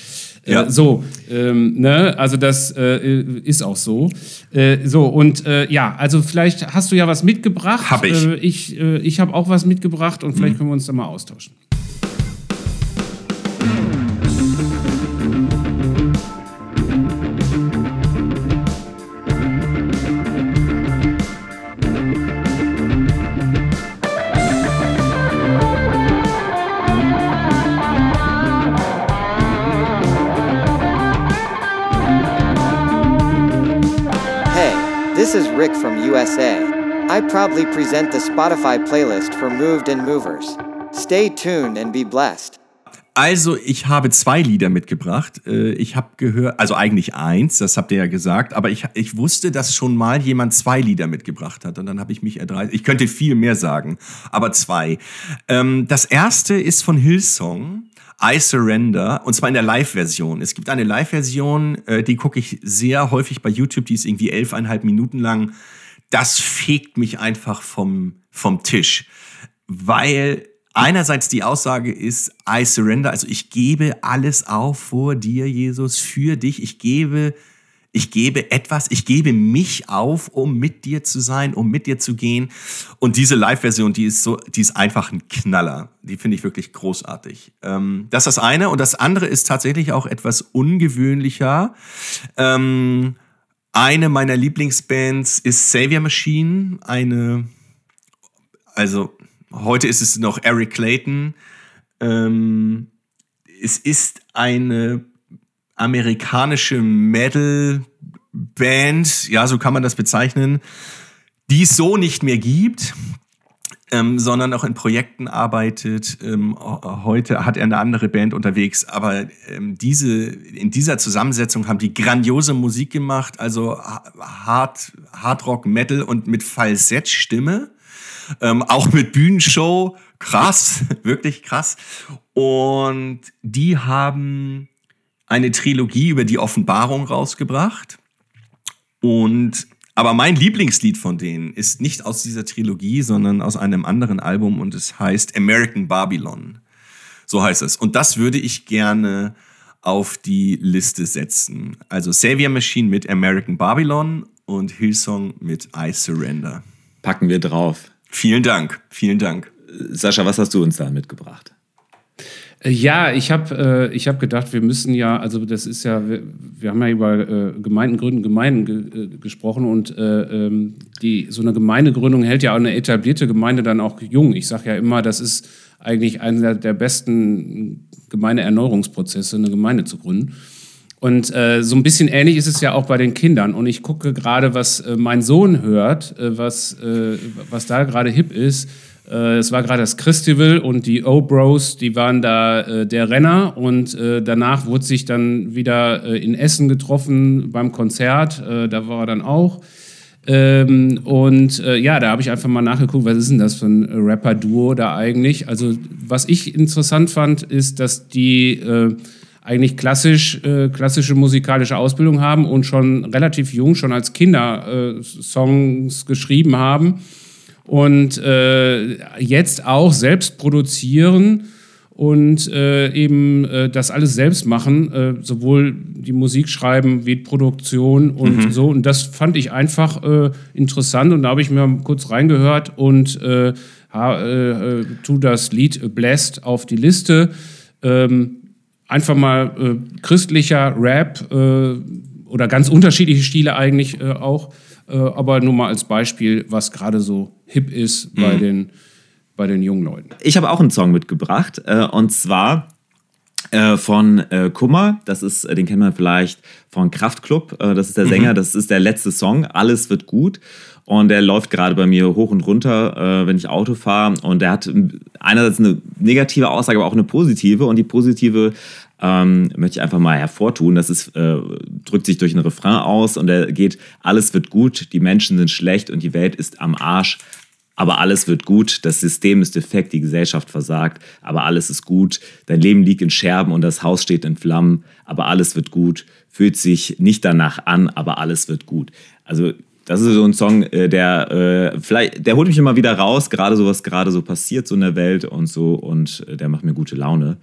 Ja. Äh, so, ähm, ne, also das äh, ist auch so. Äh, so und äh, ja, also vielleicht hast du ja was mitgebracht. Hab ich. Äh, ich äh, ich habe auch was mitgebracht und vielleicht können wir uns da mal austauschen. This is Rick from USA. I proudly present the Spotify playlist for Moved and Movers. Stay tuned and be blessed. Also, ich habe zwei Lieder mitgebracht. Äh, Ich habe gehört, also eigentlich eins, das habt ihr ja gesagt, aber ich, ich wusste, dass schon mal jemand zwei Lieder mitgebracht hat und dann habe ich mich erdreist. Ich könnte viel mehr sagen, aber zwei. Ähm, Das erste ist von Hillsong. I Surrender, und zwar in der Live-Version. Es gibt eine Live-Version, äh, die gucke ich sehr häufig bei YouTube, die ist irgendwie elfeinhalb Minuten lang. Das fegt mich einfach vom, vom Tisch, weil einerseits die Aussage ist, I surrender, also ich gebe alles auf vor dir, Jesus, für dich. Ich gebe, ich gebe etwas, ich gebe mich auf, um mit dir zu sein, um mit dir zu gehen. Und diese Live-Version, die ist so, die ist einfach ein Knaller. Die finde ich wirklich großartig. Ähm, das ist das eine. Und das andere ist tatsächlich auch etwas ungewöhnlicher. Ähm, eine meiner Lieblingsbands ist Savior Machine, eine also heute ist es noch Eric Clayton. Ähm, es ist eine amerikanische Metal-Band, ja, so kann man das bezeichnen, die es so nicht mehr gibt. ähm, sondern auch in Projekten arbeitet. Ähm, heute hat er eine andere Band unterwegs, aber ähm, diese, in dieser Zusammensetzung haben die grandiose Musik gemacht, also Hard, Hard Rock, Metal und mit Falsettstimme, ähm, auch mit Bühnenshow, krass, wirklich krass. Und die haben eine Trilogie über die Offenbarung rausgebracht. Und aber mein Lieblingslied von denen ist nicht aus dieser Trilogie, sondern aus einem anderen Album und es heißt American Babylon. So heißt es. Und das würde ich gerne auf die Liste setzen. Also Savior Machine mit American Babylon und Hillsong mit I Surrender. Packen wir drauf. Vielen Dank, vielen Dank. Sascha, was hast du uns da mitgebracht? Ja, ich habe äh, hab gedacht, wir müssen ja, also das ist ja, wir, wir haben ja über äh, Gemeindengründen Gemeinden ge, äh, gesprochen und äh, ähm, die, so eine Gemeindegründung hält ja auch eine etablierte Gemeinde dann auch jung. Ich sage ja immer, das ist eigentlich einer der besten Gemeindeerneuerungsprozesse, eine Gemeinde zu gründen. Und äh, so ein bisschen ähnlich ist es ja auch bei den Kindern. Und ich gucke gerade, was äh, mein Sohn hört, äh, was, äh, was da gerade hip ist. Äh, es war gerade das Christival und die O-Bros, die waren da äh, der Renner und äh, danach wurde sich dann wieder äh, in Essen getroffen beim Konzert, äh, da war er dann auch. Ähm, und äh, ja, da habe ich einfach mal nachgeguckt, was ist denn das für ein Rapper-Duo da eigentlich? Also, was ich interessant fand, ist, dass die eigentlich klassisch, klassische musikalische Ausbildung haben und schon relativ jung, schon als Kinder Songs geschrieben haben und äh, jetzt auch selbst produzieren und äh, eben äh, das alles selbst machen, äh, sowohl die Musik schreiben wie Produktion und mhm. so. Und das fand ich einfach äh, interessant und da habe ich mir kurz reingehört und äh, tu das Lied Blessed auf die Liste. Ähm, einfach mal christlicher Rap oder ganz unterschiedliche Stile eigentlich auch äh, aber nur mal als Beispiel, was gerade so hip ist bei, mhm. den, bei den jungen Leuten. Ich habe auch einen Song mitgebracht äh, und zwar äh, von äh, Kummer. Das ist, äh, den kennt man vielleicht von Kraftklub. Äh, das ist der Sänger. Mhm. Das ist der letzte Song. Alles wird gut. Und der läuft gerade bei mir hoch und runter, äh, wenn ich Auto fahre. Und der hat einerseits eine negative Aussage, aber auch eine positive. Und die positive ähm, möchte ich einfach mal hervortun. Das ist, äh, drückt sich durch einen Refrain aus und er geht, alles wird gut, die Menschen sind schlecht und die Welt ist am Arsch. Aber alles wird gut, das System ist defekt, die Gesellschaft versagt, aber alles ist gut. Dein Leben liegt in Scherben und das Haus steht in Flammen, aber alles wird gut. Fühlt sich nicht danach an, aber alles wird gut. Also das ist so ein Song, äh, der äh, vielleicht, der holt mich immer wieder raus, gerade so was gerade so passiert so in der Welt und so und äh, der macht mir gute Laune.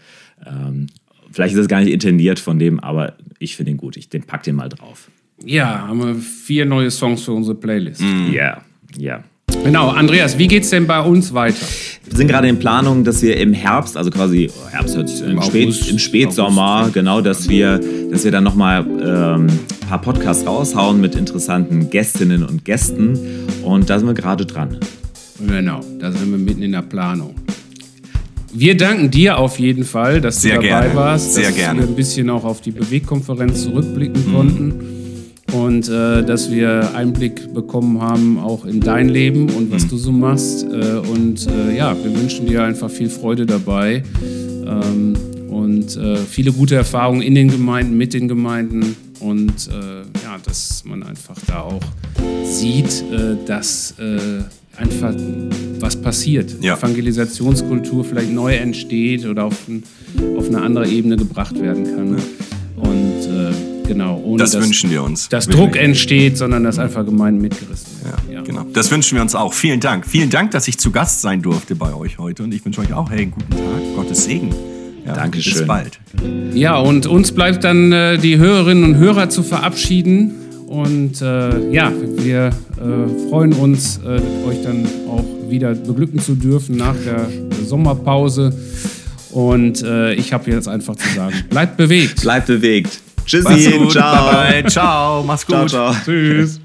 Ähm, Vielleicht ist das gar nicht intendiert von dem, aber ich finde ihn gut. Ich den pack den mal drauf. Ja, haben wir vier neue Songs für unsere Playlist. Mm. Ja, ja. Genau, Andreas, wie geht's denn bei uns weiter? Wir sind gerade in Planung, dass wir im Herbst, also quasi oh, Herbst hört sich im, Spät, im Spätsommer, August. genau, dass wir, dass wir dann nochmal ähm, ein paar Podcasts raushauen mit interessanten Gästinnen und Gästen. Und da sind wir gerade dran. Genau, da sind wir mitten in der Planung. Wir danken dir auf jeden Fall, dass Sehr du dabei gerne. warst, Sehr dass gerne. wir ein bisschen auch auf die Bewegkonferenz zurückblicken mhm. konnten und äh, dass wir Einblick bekommen haben auch in dein Leben und was mhm. du so machst. Äh, und äh, ja, wir wünschen dir einfach viel Freude dabei ähm, und äh, viele gute Erfahrungen in den Gemeinden, mit den Gemeinden und äh, ja, dass man einfach da auch sieht, äh, dass einfach was passiert. Ja. Evangelisationskultur vielleicht neu entsteht oder auf, ein, auf eine andere Ebene gebracht werden kann. Und genau, ohne das dass, wünschen wir uns. dass Druck entsteht, sondern dass einfach Gemeinden mitgerissen werden. Ja, ja, genau. Das wünschen wir uns auch. Vielen Dank. Vielen Dank, dass ich zu Gast sein durfte bei euch heute. Und ich wünsche euch auch, hey, guten Tag, Gottes Segen. Ja, Dankeschön. Bis bald. Ja, und uns bleibt dann äh, die Hörerinnen und Hörer zu verabschieden. Und äh, ja, wir äh, freuen uns, äh, euch dann auch wieder beglücken zu dürfen nach der Sommerpause. Und äh, ich habe jetzt einfach zu sagen, bleibt bewegt. Bleibt bewegt. Tschüssi, ciao. Bye, bye. Ciao, mach's gut. Ciao, ciao. Tschüss.